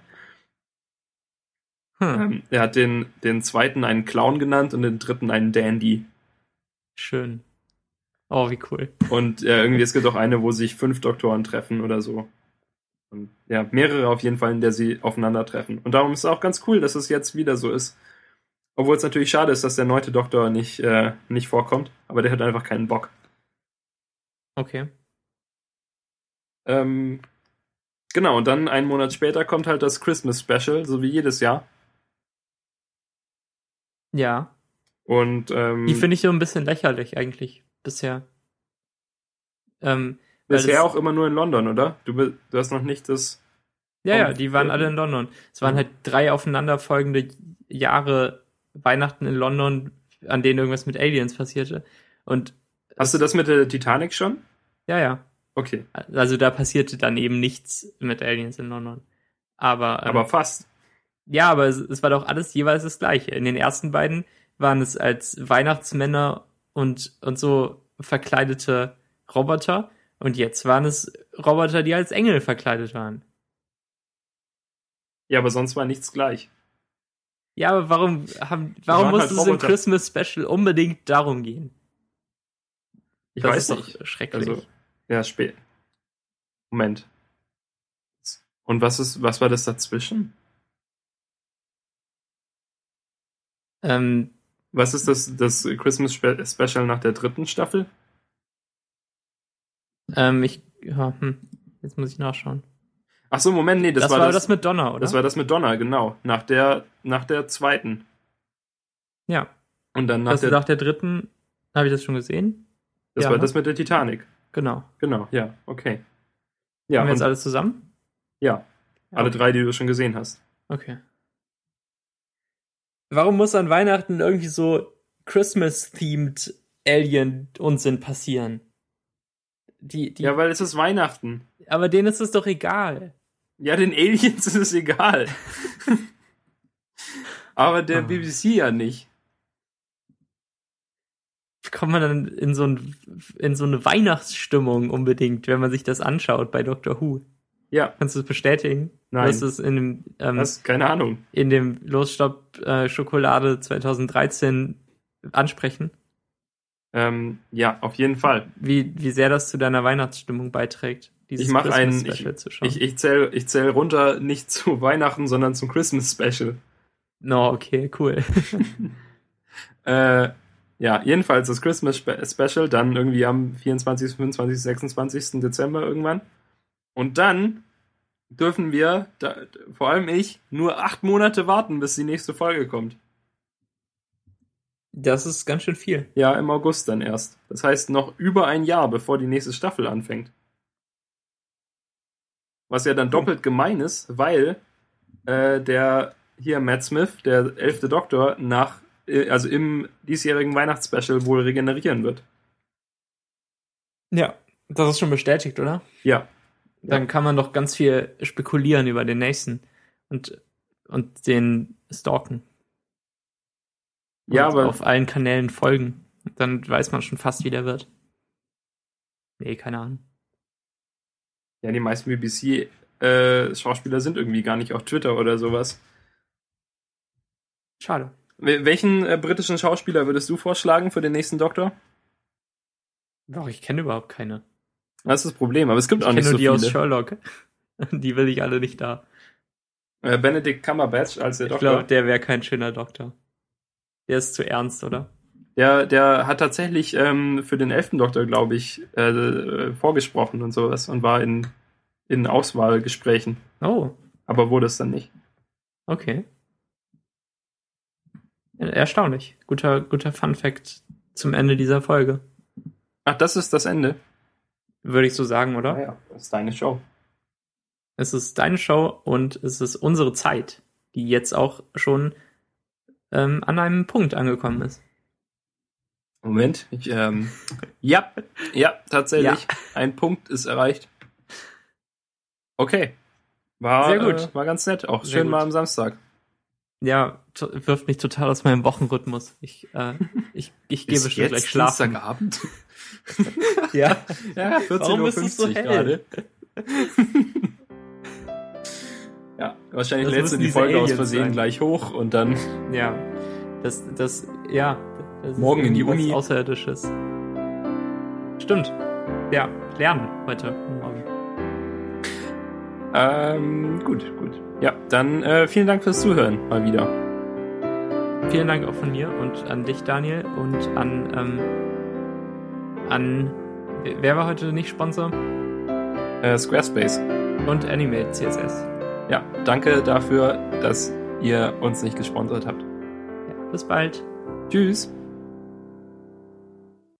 Hm. Ähm, er hat den, den zweiten einen Clown genannt und den dritten einen Dandy. Schön. Oh, wie cool. Und äh, irgendwie, es gibt auch eine, wo sich fünf Doktoren treffen oder so. Und ja, mehrere auf jeden Fall, in der sie aufeinandertreffen. Und darum ist es auch ganz cool, dass es jetzt wieder so ist. Obwohl es natürlich schade ist, dass der neunte Doktor nicht, äh, nicht vorkommt, aber der hat einfach keinen Bock. Okay. Ähm, genau, und dann einen Monat später kommt halt das Christmas Special, so wie jedes Jahr. Ja. Und ähm, die finde ich so ein bisschen lächerlich eigentlich bisher. Ähm, bisher auch immer nur in London, oder? Du, du hast noch nicht das. Ja, ja, die waren alle in London. Es waren halt drei aufeinanderfolgende Jahre Weihnachten in London, an denen irgendwas mit Aliens passierte. Und hast du das mit der Titanic schon? Ja, ja. Okay. Also da passierte dann eben nichts mit Aliens in London. Aber ähm, aber fast. Ja, aber es, es war doch alles jeweils das Gleiche. In den ersten beiden waren es als Weihnachtsmänner und, und so verkleidete Roboter. Und jetzt waren es Roboter, die als Engel verkleidet waren. Ja, aber sonst war nichts gleich. Ja, aber warum, haben, warum muss halt es im Christmas Special unbedingt darum gehen? Ich das weiß ist nicht. Doch schrecklich. Also, ja, spät. Moment. Und was ist, was war das dazwischen? Ähm, Was ist das, das Christmas Spe Special nach der dritten Staffel? Ähm, ich, ja, hm, jetzt muss ich nachschauen. Ach so, Moment, nee, das, das war, war das, das mit Donner, oder? Das war das mit Donner, genau. Nach der, nach der zweiten. Ja. Und dann nach das der, nach der dritten, habe ich das schon gesehen? Das ja, war ne? das mit der Titanic. genau. Genau, ja, okay. Ja, Haben wir jetzt alles zusammen? ja, alle drei, die du schon gesehen hast. Okay. Warum muss an Weihnachten irgendwie so Christmas-themed Alien-Unsinn passieren? Die, die, Ja, weil es ist Weihnachten. aber denen ist es doch egal. Ja, den Aliens ist es egal. Aber der Ah. BBC ja nicht. Kommt man dann in so, ein, in so eine Weihnachtsstimmung unbedingt, wenn man sich das anschaut bei Doctor Who? Ja, Kannst du es bestätigen? Nein. Du hast es in dem, ähm, das, keine Ahnung. in dem Losstopp äh, Schokolade 2013 ansprechen, Ähm, ja, auf jeden Fall. wie, wie sehr das zu deiner Weihnachtsstimmung beiträgt, dieses Ich mach einen, ich, Christmas-Special zu schauen. ich, ich zähle ich zähl runter nicht zu Weihnachten, sondern zum Christmas Special. no, okay, cool. Äh, ja, jedenfalls das Christmas Spe Special, dann irgendwie am 24., 25., 26. Dezember irgendwann. Und dann dürfen wir, da, vor allem ich, nur acht Monate warten, bis die nächste Folge kommt. Das ist ganz schön viel. Ja, im August dann erst. Das heißt noch über ein Jahr, bevor die nächste Staffel anfängt. Was ja dann doppelt gemein ist, weil äh, der hier Matt Smith, der elfte Doktor, nach äh, also im diesjährigen Weihnachtsspecial wohl regenerieren wird. Ja, das ist schon bestätigt, oder? Ja, Dann kann man doch ganz viel spekulieren über den nächsten und, und den stalken. ja, und aber auf allen Kanälen folgen. Dann weiß man schon fast, wie der wird. Nee, keine Ahnung. ja, die meisten BBC äh, sind irgendwie gar nicht auf Twitter oder sowas. Schade. Wel- Welchen äh, britischen Schauspieler würdest du vorschlagen für den nächsten Doktor? Doch, ich kenne überhaupt keine. Das ist das Problem, aber es gibt Ich auch kenne nicht nur so die aus viele. Sherlock. Die will ich alle nicht da. Äh, Benedict Cumberbatch als der Ich Doktor. glaube, der wäre kein schöner Doktor. Der ist zu ernst, oder? Der, der hat tatsächlich ähm, für den elften Doktor, glaube ich, äh, vorgesprochen und sowas und war in, in Auswahlgesprächen, Oh, aber wurde es dann nicht. okay. Erstaunlich. Guter, guter Fun Fact zum Ende dieser Folge. Ach, das ist das Ende. Würde ich so sagen, oder? Naja, das ist deine Show. Es ist deine Show und es ist unsere Zeit, die jetzt auch schon ähm, an einem Punkt angekommen ist. Moment, ich, ähm, ja, ja, tatsächlich. Ja. Ein Punkt ist erreicht. Okay. War, Sehr gut. Äh, war ganz nett. Auch Sehr schön gut. mal am Samstag. Ja, wirft mich total aus meinem Wochenrhythmus. Ich, äh, ich, ich gehe bestimmt gleich schlafen. Dienstagabend? Ja. ja, 14.50 Warum ist es so Uhr hell? gerade. ja, wahrscheinlich lädst du die Folge aus Aliens Versehen sein. gleich hoch und dann Ja. Das, das, ja. Das Morgen in die Uni. Außerirdisches. Stimmt. Ja, lernen heute. Morgen. Ähm, gut, gut. Ja, dann äh, vielen Dank fürs Zuhören mal wieder. Vielen Dank auch von mir und an dich, Daniel, und an, ähm, an, wer war heute nicht Sponsor? Äh, Squarespace. Und Animate CSS. Ja, danke dafür, dass ihr uns nicht gesponsert habt. Ja, bis bald. Tschüss.